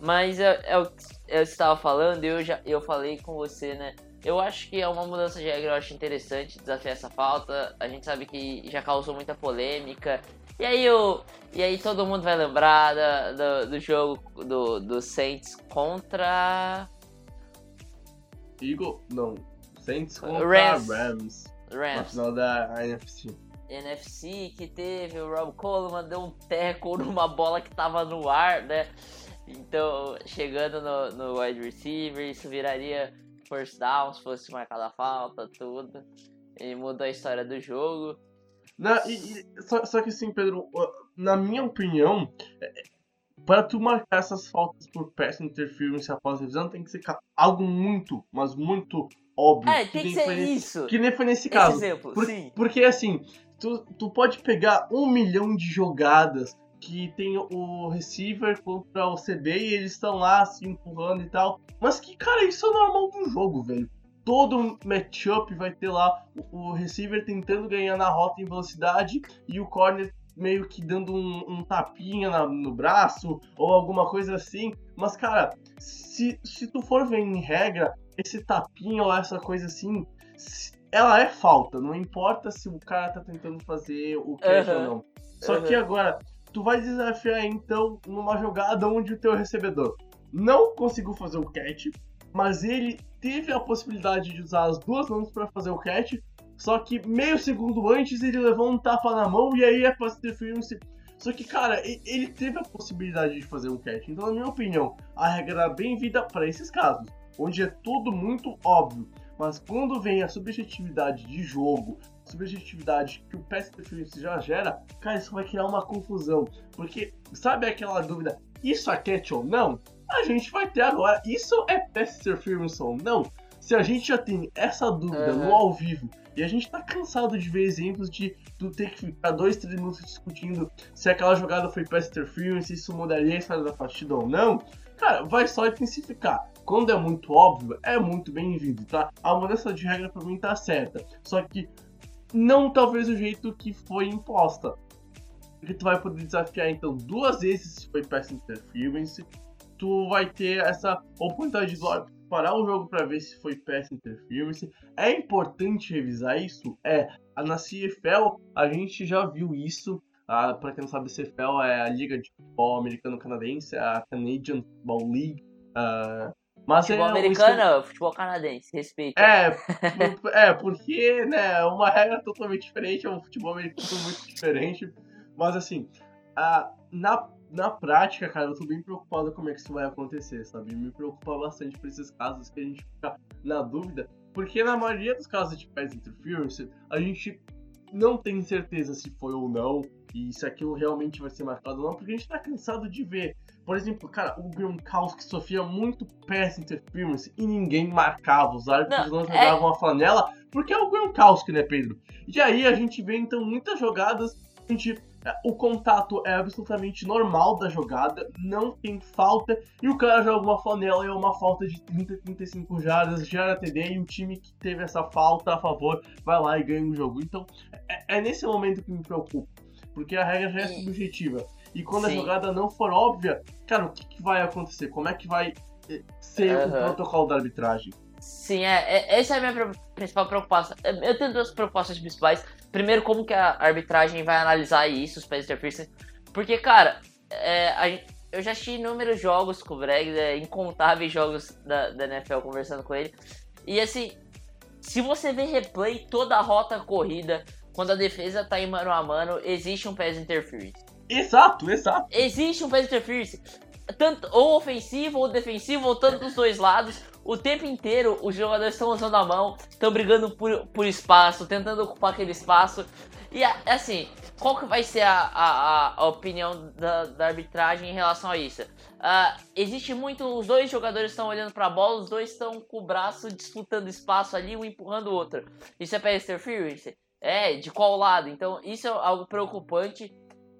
Mas é, é, eu estava falando e eu, já, eu falei com você, né? Eu acho que é uma mudança de regra, eu acho interessante desafiar essa falta. A gente sabe que já causou muita polêmica. E aí, eu, e aí todo mundo vai lembrar da, do, do jogo do, do Saints contra. Eagle? Não. Saints contra Rams. Rams. Rams. Na final da NFC. NFC que teve, o Rob Coleman deu um tackle numa bola que tava no ar, né? Então, chegando no, no wide receiver, isso viraria first down se fosse marcada a falta, tudo. E mudou a história do jogo. Na, e, e, só, só que assim, Pedro, na minha opinião, é, para tu marcar essas faltas por pass interference após a revisão, tem que ser algo muito, mas muito óbvio. É, tem que, que ser nesse, isso. Que nem foi nesse caso. Esse exemplo, por, sim. Porque assim, tu, tu pode pegar um milhão de jogadas que tem o receiver contra o CB e eles estão lá se empurrando e tal. Mas que, cara, isso é normal do jogo, velho. Todo matchup vai ter lá o, o receiver tentando ganhar na rota em velocidade e o corner meio que dando um, um tapinha na, no braço ou alguma coisa assim. Mas, cara, se, se tu for ver em regra, esse tapinha ou essa coisa assim, ela é falta. Não importa se o cara tá tentando fazer o catch uhum. ou não. Só uhum. que agora, tu vai desafiar então numa jogada onde o teu recebedor não conseguiu fazer o catch, mas ele teve a possibilidade de usar as duas mãos para fazer o catch, só que meio segundo antes ele levou um tapa na mão e aí é pass interference. Só que, cara, ele teve a possibilidade de fazer um catch. Então, na minha opinião, a regra é bem-vinda para esses casos, onde é tudo muito óbvio. Mas quando vem a subjetividade de jogo, subjetividade que o pass interference já gera, cara, isso vai criar uma confusão. Porque, sabe aquela dúvida, isso é catch ou não? a gente vai ter agora. Isso é pass interference ou não? Se a gente já tem essa dúvida uhum. no ao vivo e a gente tá cansado de ver exemplos de tu ter que ficar dois, três minutos discutindo se aquela jogada foi pass interference, se isso mudaria a história da partida ou não, cara, vai só intensificar. Quando é muito óbvio, é muito bem-vindo, tá? A mudança de regra pra mim tá certa. Só que não talvez o jeito que foi imposta. Porque tu vai poder desafiar então duas vezes se foi pass interference. Tu vai ter essa oportunidade de parar o jogo para ver se foi pass interference. É importante revisar isso? É. Na CFL a gente já viu isso. Ah, para quem não sabe, CFL é a Liga de Futebol Americano-Canadense, a Canadian Football League. Uh, mas futebol é, americano, futebol canadense, respeito. É, é, porque, né, uma regra totalmente diferente, é um futebol americano muito diferente. Mas assim, a, na, na prática, cara, eu tô bem preocupado como é que isso vai acontecer, sabe? Me preocupa bastante por esses casos que a gente fica na dúvida. Porque na maioria dos casos de pass interference, a gente não tem certeza se foi ou não, e se aquilo realmente vai ser marcado ou não, porque a gente tá cansado de ver por exemplo, cara, o Gronkowski sofria muito pass interference e ninguém marcava. Os árbitros não, não é jogavam é... a flanela porque é o Gronkowski, né, Pedro? E aí a gente vê então muitas jogadas, a gente, é, o contato é absolutamente normal da jogada, não tem falta, e o cara joga uma flanela e é uma falta de 30, 35 jardas, gera TD, e o time que teve essa falta a favor vai lá e ganha o jogo. Então é, é nesse momento que me preocupa, porque a regra já é subjetiva. E quando Sim. a jogada não for óbvia, cara, o que, que vai acontecer? Como é que vai eh, ser uhum. o protocolo da arbitragem? Sim, é, é, essa é a minha principal preocupação. Eu tenho duas preocupações principais. Primeiro, como que a arbitragem vai analisar isso, os pés interference. Porque, cara, é, a, eu já assisti inúmeros jogos com o Breg, é, incontáveis jogos da, da NFL conversando com ele. E assim, se você vê replay, toda a rota corrida, quando a defesa tá em mano a mano, existe um pass interference. Exato, exato. Existe um pass interference, tanto ou ofensivo ou defensivo, ou tanto dos dois lados. O tempo inteiro os jogadores estão usando a mão, estão brigando por, por espaço, tentando ocupar aquele espaço. E assim, qual que vai ser a, a, a opinião da, da, arbitragem em relação a isso? Uh, existe muito, os dois jogadores estão olhando para a bola, os dois estão com o braço disputando espaço ali, um empurrando o outro. Isso é pass interference? É, de qual lado? Então isso é algo preocupante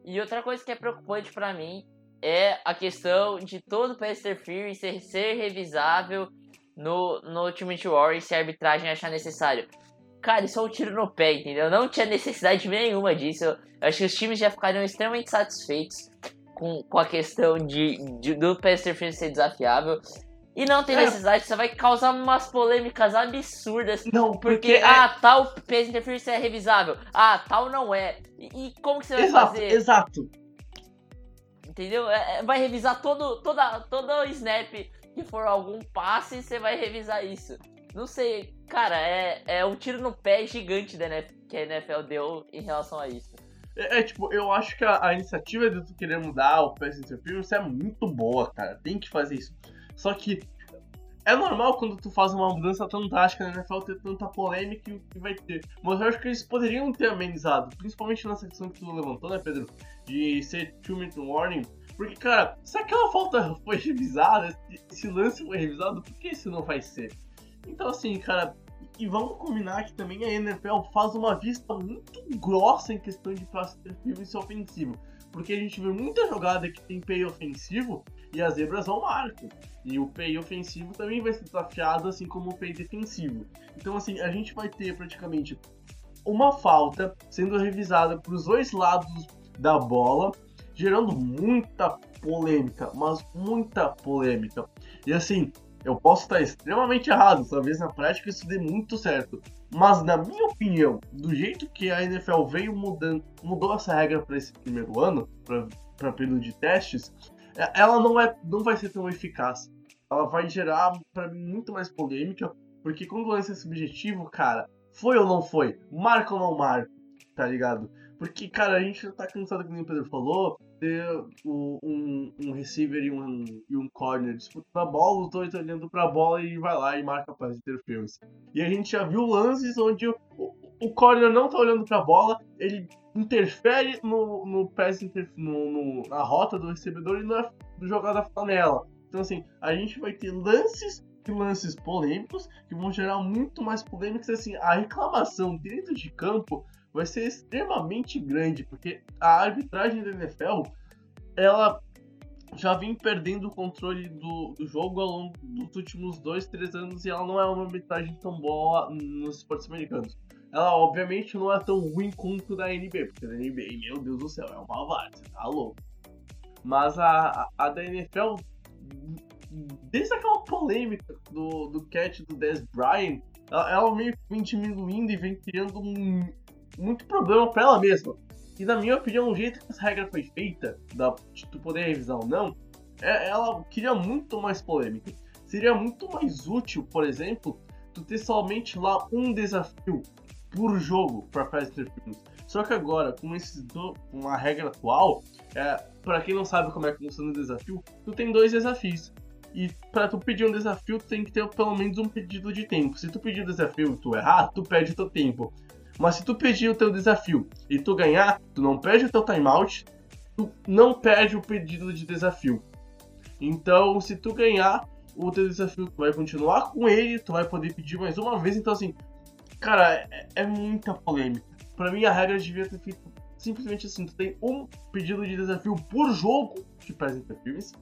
e outra coisa que é preocupante para mim é a questão de todo o pass interference ser, ser revisável no, no Ultimate Warrior se a arbitragem achar necessário. Cara, isso é um tiro no pé, entendeu? Não tinha necessidade nenhuma disso. Eu acho que os times já ficariam extremamente satisfeitos com, com a questão de, de do pass interference ser desafiável. E não tem é. necessidade, você vai causar umas polêmicas absurdas. Não, porque. porque é... Ah, tal pass interference é revisável. Ah, tal não é. E, e como que você vai exato, fazer? Exato. Entendeu? É, é, vai revisar todo, toda, todo snap que for algum passe, você vai revisar isso. Não sei, cara, é, é um tiro no pé gigante da NFL, que a NFL deu em relação a isso. É, é, tipo, eu acho que a, a, iniciativa de tu querer mudar o pass interference é muito boa, cara. Tem que fazer isso. Só que é normal quando tu faz uma mudança tão drástica na NFL ter tanta polêmica que vai ter. Mas eu acho que eles poderiam ter amenizado, principalmente nessa questão que tu levantou, né, Pedro? De ser two minute warning. Porque, cara, se aquela falta foi revisada, esse lance foi revisado, por que isso não vai ser? Então, assim, cara, e vamos combinar que também a NFL faz uma vista muito grossa em questão de e ofensivo. Porque a gente vê muita jogada que tem pay ofensivo e as zebras vão marco. E o pay ofensivo também vai ser desafiado, assim como o pay defensivo. Então, assim, a gente vai ter praticamente uma falta sendo revisada para os dois lados da bola, gerando muita polêmica, mas muita polêmica. E assim, eu posso estar extremamente errado, talvez na prática isso dê muito certo. Mas na minha opinião, do jeito que a NFL veio mudando, mudou essa regra para esse primeiro ano, para período de testes, é, ela não, é, não vai ser tão eficaz. Ela vai gerar, para mim, muito mais polêmica, porque quando o lance é subjetivo, cara, foi ou não foi? Marca ou não marca? Tá ligado? Porque, cara, a gente já tá cansado, como o Pedro falou, ter um, um receiver e um, e um corner disputando a bola, os dois olhando pra bola e vai lá e marca para interference. E a gente já viu lances onde o, o corner não tá olhando pra bola, ele interfere no, no pass, no, no, na rota do recebedor e na jogada flanela. Então, assim, a gente vai ter lances e lances polêmicos que vão gerar muito mais polêmicas. Assim, a reclamação dentro de campo vai ser extremamente grande, porque a arbitragem da NFL ela já vem perdendo o controle do, do jogo ao longo dos últimos dois, três anos e ela não é uma arbitragem tão boa nos esportes americanos. Ela, obviamente, não é tão ruim quanto da NBA, porque a NBA, meu Deus do céu, é uma várzea, tá louco. Mas a, a, a da NFL, desde aquela polêmica do, do catch do Dez Bryant, ela, ela meio que vem diminuindo e vem criando um, muito problema para ela mesma. E na minha opinião, o jeito que essa regra foi feita, da, de tu poder revisar ou não, é, ela queria muito mais polêmica. Seria muito mais útil, por exemplo, tu ter somente lá um desafio por jogo para Fast Interference. Só que agora, com, esse do, com a regra atual, é, para quem não sabe como é que funciona o desafio, tu tem dois desafios. E para tu pedir um desafio, tu tem que ter pelo menos um pedido de tempo. Se tu pedir o desafio e tu errar, tu perde o teu tempo. Mas se tu pedir o teu desafio e tu ganhar, tu não perde o teu timeout, tu não perde o pedido de desafio. Então, se tu ganhar o teu desafio, tu vai continuar com ele, tu vai poder pedir mais uma vez. Então, assim, cara, é, é muita polêmica. Para mim, a regra devia ter feito simplesmente assim: tu tem um pedido de desafio por jogo de Pass Interference.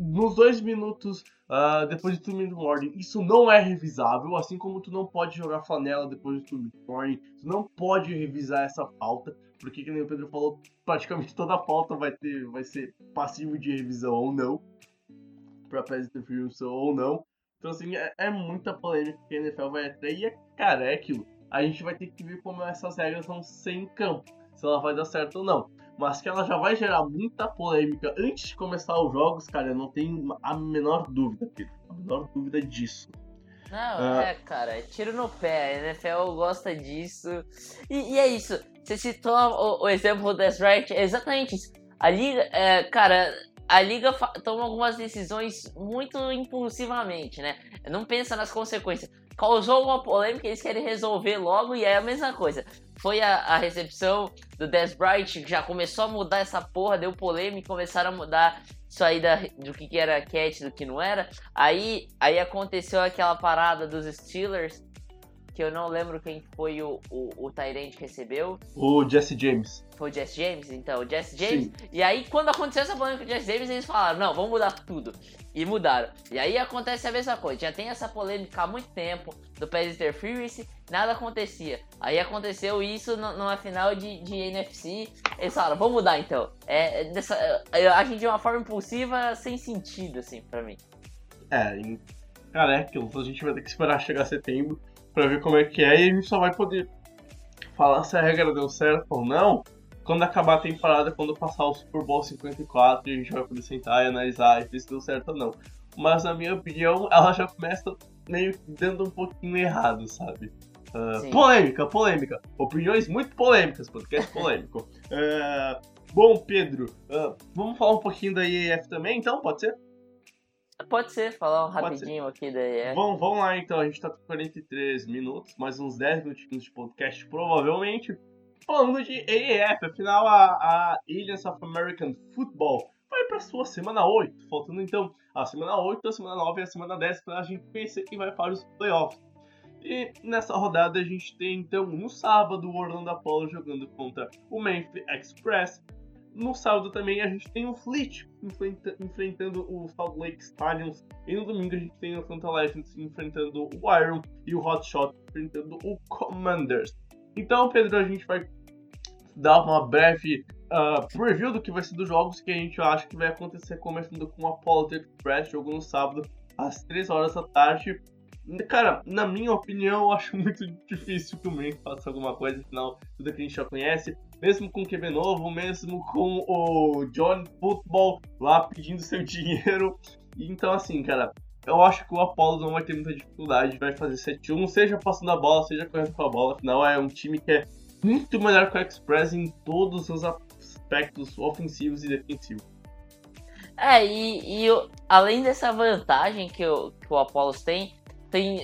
Nos dois minutos uh, depois de 2 Minute isso não é revisável, assim como tu não pode jogar flanela depois de 2 Minute tu não pode revisar essa falta, porque, como o Pedro falou, praticamente toda falta vai, ter, vai ser passivo de revisão ou não, para Pass Interference ou não. Então, assim, é, é muita polêmica que a NFL vai até e, é, cara, é aquilo. A gente vai ter que ver como essas regras vão ser em campo, se ela vai dar certo ou não. Mas que ela já vai gerar muita polêmica antes de começar os jogos, cara, eu não tenho a menor dúvida, Pedro. A menor dúvida disso. Não, uh... é, cara, é tiro no pé. A NFL gosta disso. E, e é isso. Você citou o, o exemplo do Death Right, é exatamente isso. A liga, é, cara, a liga toma algumas decisões muito impulsivamente, né? Não pensa nas consequências. Causou uma polêmica, eles querem resolver logo e é a mesma coisa. Foi a, a recepção do Des Bright que já começou a mudar essa porra, deu polêmica, começaram a mudar isso aí da, do que, que era cat, do que não era. Aí, aí aconteceu aquela parada dos Steelers que eu não lembro quem foi o, o, o Tyrant que recebeu. O Jesse James. Foi o Jesse James? Então, o Jesse James. Sim. E aí, quando aconteceu essa polêmica com o Jesse James, eles falaram, não, vamos mudar tudo. E mudaram. E aí acontece a mesma coisa. Já tem essa polêmica há muito tempo do Pass Interference, nada acontecia. Aí aconteceu isso numa final de, de NFC. Eles falaram, vamos mudar então. É, é dessa, é, gente de uma forma impulsiva, sem sentido, assim, pra mim. É, cara, é aquilo. A gente vai ter que esperar chegar setembro para ver como é que é e a gente só vai poder falar se a regra deu certo ou não quando acabar a temporada, quando passar o Super Bowl 54 e a gente vai poder sentar e analisar e ver se deu certo ou não. Mas na minha opinião, ela já começa meio dando um pouquinho errado, sabe? Uh, polêmica, polêmica. Opiniões muito polêmicas, podcast polêmico. uh, bom, Pedro, uh, vamos falar um pouquinho da EAF também, então? Pode ser? Pode ser, falar um rapidinho aqui da EF. Vamos, vamos lá então, a gente tá com 43 minutos, mais uns 10 minutinhos de podcast, provavelmente. Falando de EF, afinal a, a Alliance of American Football vai pra sua semana 8, faltando então a semana 8, a semana 9 e a semana 10 pra gente conhecer quem vai para os playoffs. E nessa rodada a gente tem então no sábado o Orlando Apollo jogando contra o Memphis Express, no sábado também a gente tem o Fleet enfrentando o Salt Lake Stallions. E no domingo a gente tem o Atlanta Legends enfrentando o Iron e o Hotshot enfrentando o Commanders. Então, Pedro, a gente vai dar uma breve uh, preview do que vai ser dos jogos que a gente acha que vai acontecer, começando com o Apollo Express, jogo no sábado às 3 horas da tarde. Cara, na minha opinião, eu acho muito difícil que o Memphis faça alguma coisa, afinal, tudo que a gente já conhece mesmo com o QB novo, mesmo com o John Football lá pedindo seu dinheiro. Então, assim, cara, eu acho que o Apollo não vai ter muita dificuldade, vai fazer 7-1, seja passando a bola, seja correndo com a bola. Afinal, é um time que é muito melhor que o Express em todos os aspectos ofensivos e defensivos. É, e, e além dessa vantagem que o, que o tem, tem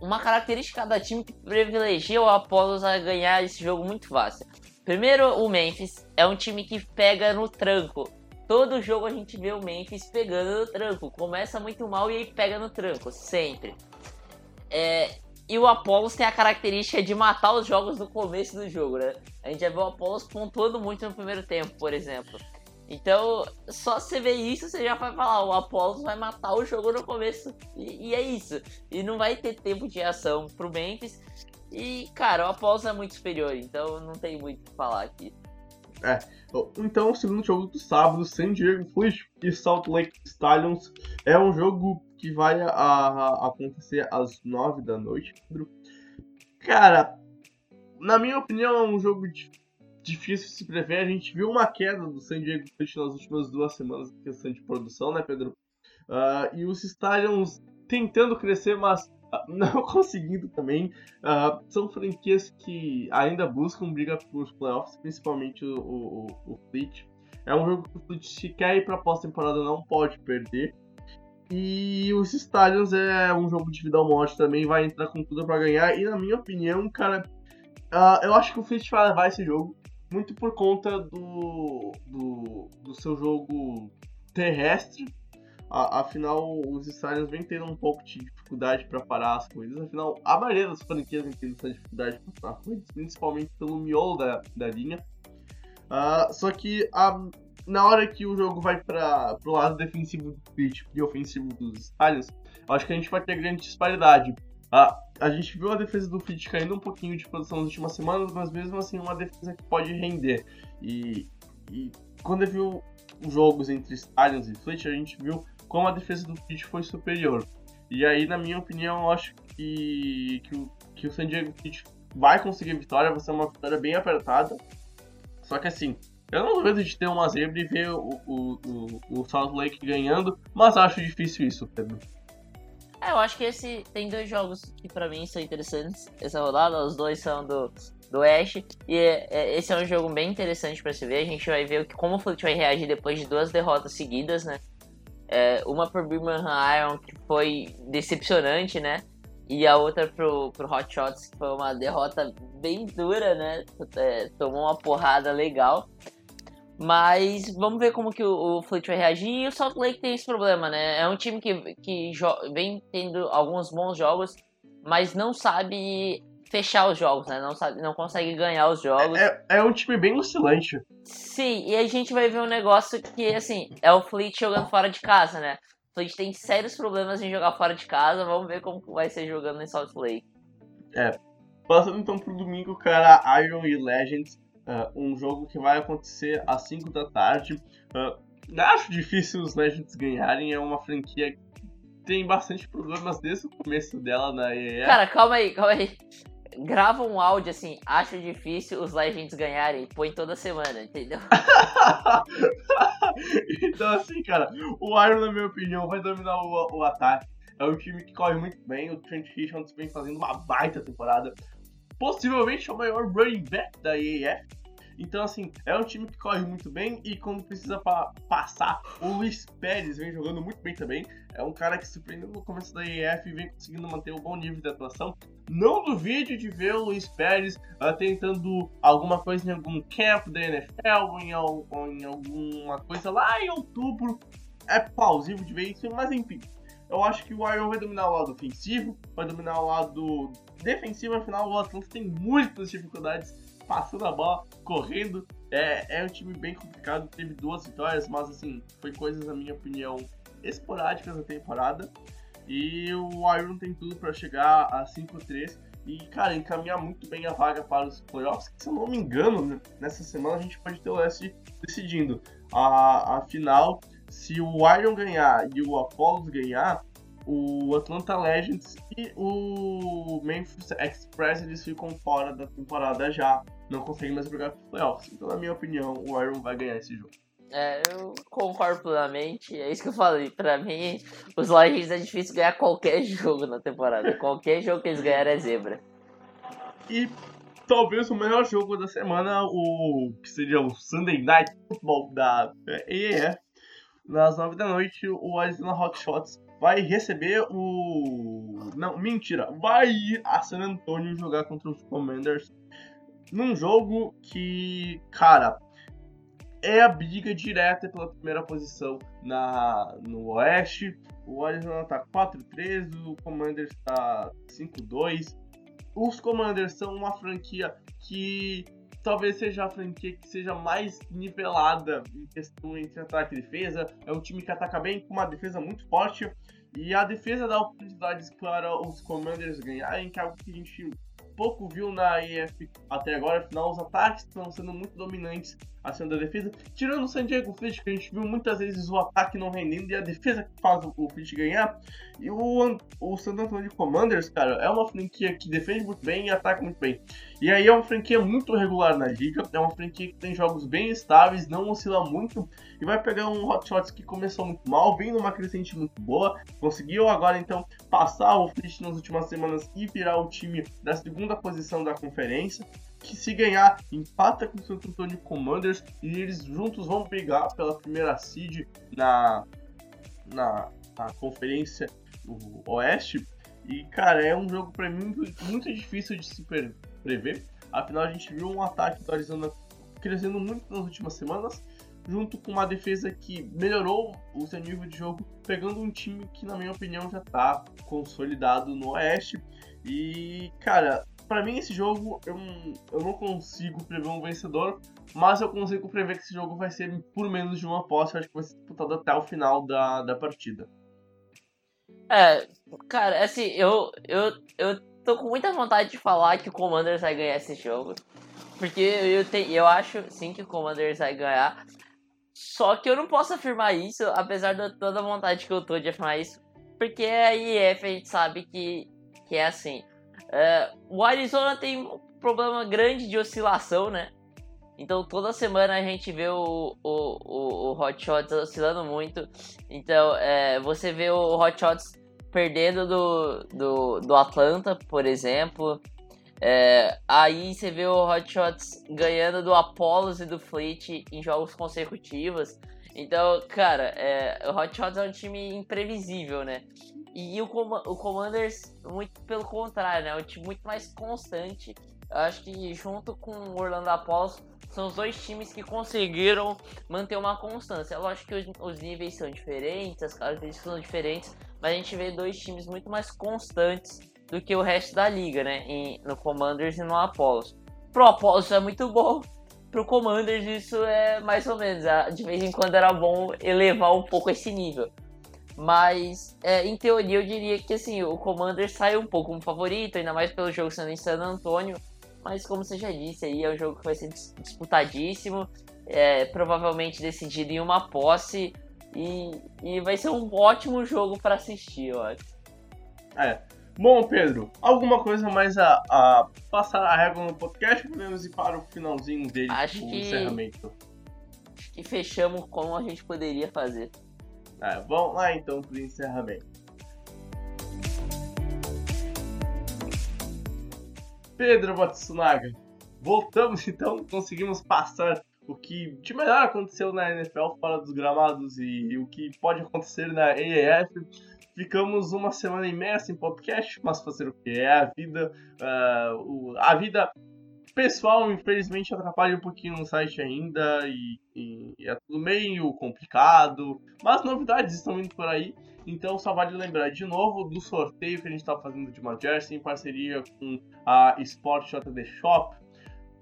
uma característica da time que privilegia o Apollos a ganhar esse jogo muito fácil. Primeiro, o Memphis é um time que pega no tranco. todo jogo a gente vê o Memphis pegando no tranco. Começa muito mal e aí pega no tranco, sempre. É, e o Apollos tem a característica de matar os jogos no começo do jogo, né? A gente já viu o Apollos pontuando muito no primeiro tempo, por exemplo. Então, só você ver isso, você já vai falar, o Apollos vai matar o jogo no começo. E, e, é isso. E não vai ter tempo de ação pro Memphis. E, cara, o Apollos é muito superior, então não tem muito o que falar aqui. É, então o segundo jogo do sábado, San Diego Fleet e Salt Lake Stallions, é um jogo que vai a, a acontecer às 9 da noite. Cara, na minha opinião, é um jogo difícil de se prever. A gente viu uma queda do San Diego Fleet nas últimas duas semanas em questão de produção, né, Pedro? Uh, e os Stallions tentando crescer, mas não conseguindo também. Uh, são franquias que ainda buscam briga por playoffs, principalmente o, o, o Fleet. É um jogo que o Fleet, se quer ir para pós-temporada, não pode perder. E os Stallions é um jogo de vida ou morte também, vai entrar com tudo para ganhar. E na minha opinião, cara, uh, eu acho que o Fleet vai levar esse jogo muito por conta do, do, do seu jogo terrestre afinal, os Stallions vem tendo um pouco de dificuldade para parar as coisas. Afinal, a maioria das franquias vem tendo essa dificuldade para parar as coisas, principalmente pelo miolo da, da linha. Uh, só que a, na hora que o jogo vai para o lado defensivo do Pitch e ofensivo dos Stallions, acho que a gente vai ter grande disparidade. Uh, a gente viu a defesa do Fit caindo um pouquinho de produção nas últimas semanas, mas mesmo assim uma defesa que pode render. E, e quando eu vi os jogos entre Stallions e Fleet, a gente viu como a defesa do Heat foi superior. E aí, na minha opinião, eu acho que, que, o, que o San Diego Heat vai conseguir vitória, vai ser uma vitória bem apertada. Só que assim, eu não duvido de ter uma zebra e ver o, o, o, o Salt Lake ganhando, mas acho difícil isso, Pedro. É, eu acho que esse tem dois jogos que para mim são interessantes essa rodada. Os dois são do, do Ash. E é, é, esse é um jogo bem interessante para se ver. A gente vai ver como o Fleet vai reagir depois de duas derrotas seguidas, né? É, uma pro Birmingham Iron, que foi decepcionante, né? E a outra pro, pro Hot Shots, que foi uma derrota bem dura, né? É, tomou uma porrada legal. Mas vamos ver como que o, o Fleet vai reagir. E o Salt Lake tem esse problema, né? É um time que, que vem tendo alguns bons jogos, mas não sabe fechar os jogos, né? Não, sabe, não consegue ganhar os jogos. É, é um time bem oscilante. Sim, e a gente vai ver um negócio que, assim, é o Fleet jogando fora de casa, né? O Fleet tem sérios problemas em jogar fora de casa. Vamos ver como vai ser jogando em Salt Lake. É. Passando então pro domingo, cara, Iron e Legends. Uh, um jogo que vai acontecer às 5 da tarde. Uh, acho difícil os Legends ganharem. É uma franquia que tem bastante problemas desde o começo dela na EE. Cara, calma aí, calma aí grava um áudio assim, acho difícil os Legends ganharem, põe toda semana, entendeu? então assim, cara, o Iron, na minha opinião, vai dominar o, o ataque. É um time que corre muito bem, o Trent Richards vem fazendo uma baita temporada. Possivelmente é o maior running back da EAF. Então, assim, é um time que corre muito bem e quando precisa pa passar, o Luiz Pérez vem jogando muito bem também. É um cara que surpreendeu no começo da EF e vem conseguindo manter um bom nível de atuação. Não duvide de ver o Luiz Pérez uh, tentando alguma coisa em algum camp da NFL ou em, ou em alguma coisa lá em outubro. É plausível de ver isso, mas enfim. Eu acho que o Iron vai dominar o lado ofensivo, vai dominar o lado defensivo, afinal o Atlanta tem muitas dificuldades passando a bola, correndo. É, é um time bem complicado, teve duas vitórias, mas assim, foi coisas, na minha opinião, esporádicas na temporada. E o Iron tem tudo para chegar a 5-3 e, cara, encaminhar muito bem a vaga para os playoffs. Se eu não me engano, né, nessa semana a gente pode ter o Leste decidindo a, a final. Se o Iron ganhar e o Apollo ganhar, o Atlanta Legends e o Memphis Express eles ficam fora da temporada já, não conseguem mais brigar para playoffs. Então, na minha opinião, o Iron vai ganhar esse jogo. É, eu concordo plenamente, é isso que eu falei. Pra mim, os Legends é difícil ganhar qualquer jogo na temporada. Qualquer jogo que eles ganharem é zebra. E talvez o melhor jogo da semana, o que seria o Sunday Night Football da EEF. Nas 9 da noite, o Arizona Hotshots vai receber o. Não, mentira. Vai ir a San Antonio jogar contra os Commanders. Num jogo que, cara, é a briga direta pela primeira posição na, no Oeste. O Arizona tá 4-3, o Commanders tá 5-2. Os Commanders são uma franquia que talvez seja a franquia que seja mais nivelada em questão entre ataque e defesa. É um time que ataca bem, com uma defesa muito forte. E a defesa dá oportunidades para os Commanders ganharem, que é algo que a gente pouco viu na EF até agora, afinal os ataques estão sendo muito dominantes acima da defesa. Tirando o San Diego Fleet, que a gente viu muitas vezes o ataque não rendendo e a defesa que faz o Fleet ganhar. E o, o San Antonio Commanders, cara, é uma franquia que defende muito bem e ataca muito bem. E aí é uma franquia muito regular na liga, é uma franquia que tem jogos bem estáveis, não oscila muito e vai pegar um Hot Shots que começou muito mal, vem numa crescente muito boa, conseguiu agora então passar o Fleet nas últimas semanas e virar o time da segunda posição da conferência que se ganhar, empata com o Santo Antônio Commanders e eles juntos vão brigar pela primeira seed na, na, na conferência Oeste. E, cara, é um jogo para mim muito, difícil de se prever. Afinal, a gente viu um ataque do Arizona crescendo muito nas últimas semanas, junto com uma defesa que melhorou o seu nível de jogo, pegando um time que, na minha opinião, já está consolidado no Oeste. E, cara, para mim esse jogo eu, eu não consigo prever um vencedor, mas eu consigo prever que esse jogo vai ser por menos de uma posse, eu acho que vai ser disputado até o final da, da partida. É, cara, assim, eu, eu, eu tô com muita vontade de falar que o Commanders vai ganhar esse jogo. Porque eu, te, eu acho sim que o Commanders vai ganhar. Só que eu não posso afirmar isso, apesar de toda a vontade que eu tô de afirmar isso. Porque a IF a gente sabe que, que é assim. É, o Arizona tem um problema grande de oscilação, né? Então toda semana a gente vê o, o, o, o Hot Shots oscilando muito. Então é, você vê o Hot Shots perdendo do, do, do Atlanta, por exemplo. É, aí você vê o Hot Shots ganhando do Apollos e do Fleet em jogos consecutivos. Então, cara, é, o Hot Shots é um time imprevisível, né? E o, Com o Commanders, muito pelo contrário, né? É um time muito mais constante. Eu acho que junto com o Orlando Apollos, são os dois times que conseguiram manter uma constância. Lógico que os, os níveis são diferentes, as características são diferentes, mas a gente vê dois times muito mais constantes do que o resto da liga, né? Em, no Commanders e no Apollos. Pro Apollos é muito bom, pro Commanders isso é mais ou menos. Ah, de vez em quando era bom elevar um pouco esse nível. Mas, é, em teoria, eu diria que assim, o Commander sai um pouco como favorito, ainda mais pelo jogo sendo em San Antonio. Mas, como você já disse, aí é um jogo que vai ser disputadíssimo, é, provavelmente decidido em uma posse. E, e vai ser um ótimo jogo para assistir, eu acho. É. Bom, Pedro, alguma coisa mais a, a passar a régua no podcast? Podemos ir para o finalzinho dele, acho o que, encerramento. Acho que fechamos como a gente poderia fazer. É, vamos lá então para encerramento. Pedro Matsunaga, voltamos então, conseguimos passar o que de melhor aconteceu na NFL fora dos gramados e, o que pode acontecer na AAF. Ficamos uma semana e meia sem podcast, mas fazer o que? É a vida. Uh, a vida pessoal, infelizmente, atrapalha um pouquinho no site ainda e, e, é tudo meio complicado. Mas novidades estão indo por aí. Então só vale lembrar de novo do sorteio que a gente está fazendo de uma jersey em parceria com a Sport JD Shop.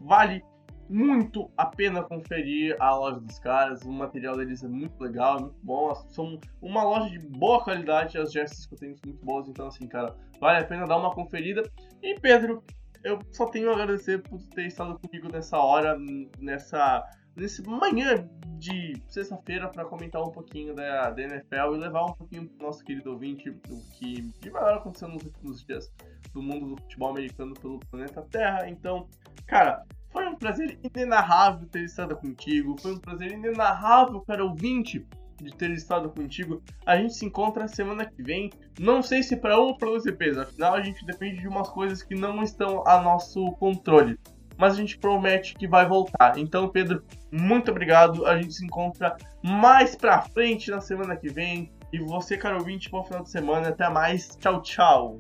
Vale muito a pena conferir a loja dos caras. O material deles é muito legal, é muito bom. São uma loja de boa qualidade. As jerseys que eu tenho são muito boas. Então, assim, cara, vale a pena dar uma conferida. E Pedro, eu só tenho a agradecer por ter estado comigo nessa hora, nessa nesse manhã de sexta-feira para comentar um pouquinho da, da NFL e levar um pouquinho pro nosso querido ouvinte do que de melhor aconteceu nos últimos dias do mundo do futebol americano pelo planeta Terra. Então, cara, foi um prazer inenarrável ter estado contigo, foi um prazer inenarrável, cara ouvinte, de ter estado contigo. A gente se encontra semana que vem. Não sei se para um ou para dois EPs, afinal a gente depende de umas coisas que não estão a nosso controle. Mas a gente promete que vai voltar. Então, Pedro, muito obrigado. A gente se encontra mais pra frente na semana que vem. E você, caro ouvinte, bom final de semana. Até mais. Tchau, tchau.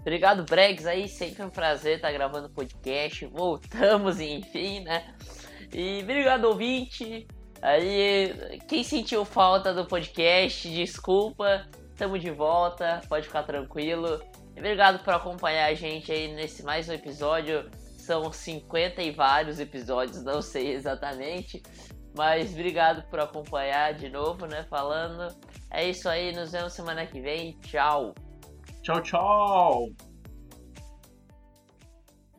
Obrigado, Bregs. Aí sempre um prazer estar gravando podcast. Voltamos, enfim, né? E obrigado, ouvinte. Aí, quem sentiu falta do podcast, desculpa, estamos de volta, pode ficar tranquilo. Obrigado por acompanhar a gente aí nesse mais um episódio. São 50 e vários episódios, não sei exatamente. Mas obrigado por acompanhar de novo, né? Falando. É isso aí, nos vemos semana que vem. Tchau. Tchau, tchau.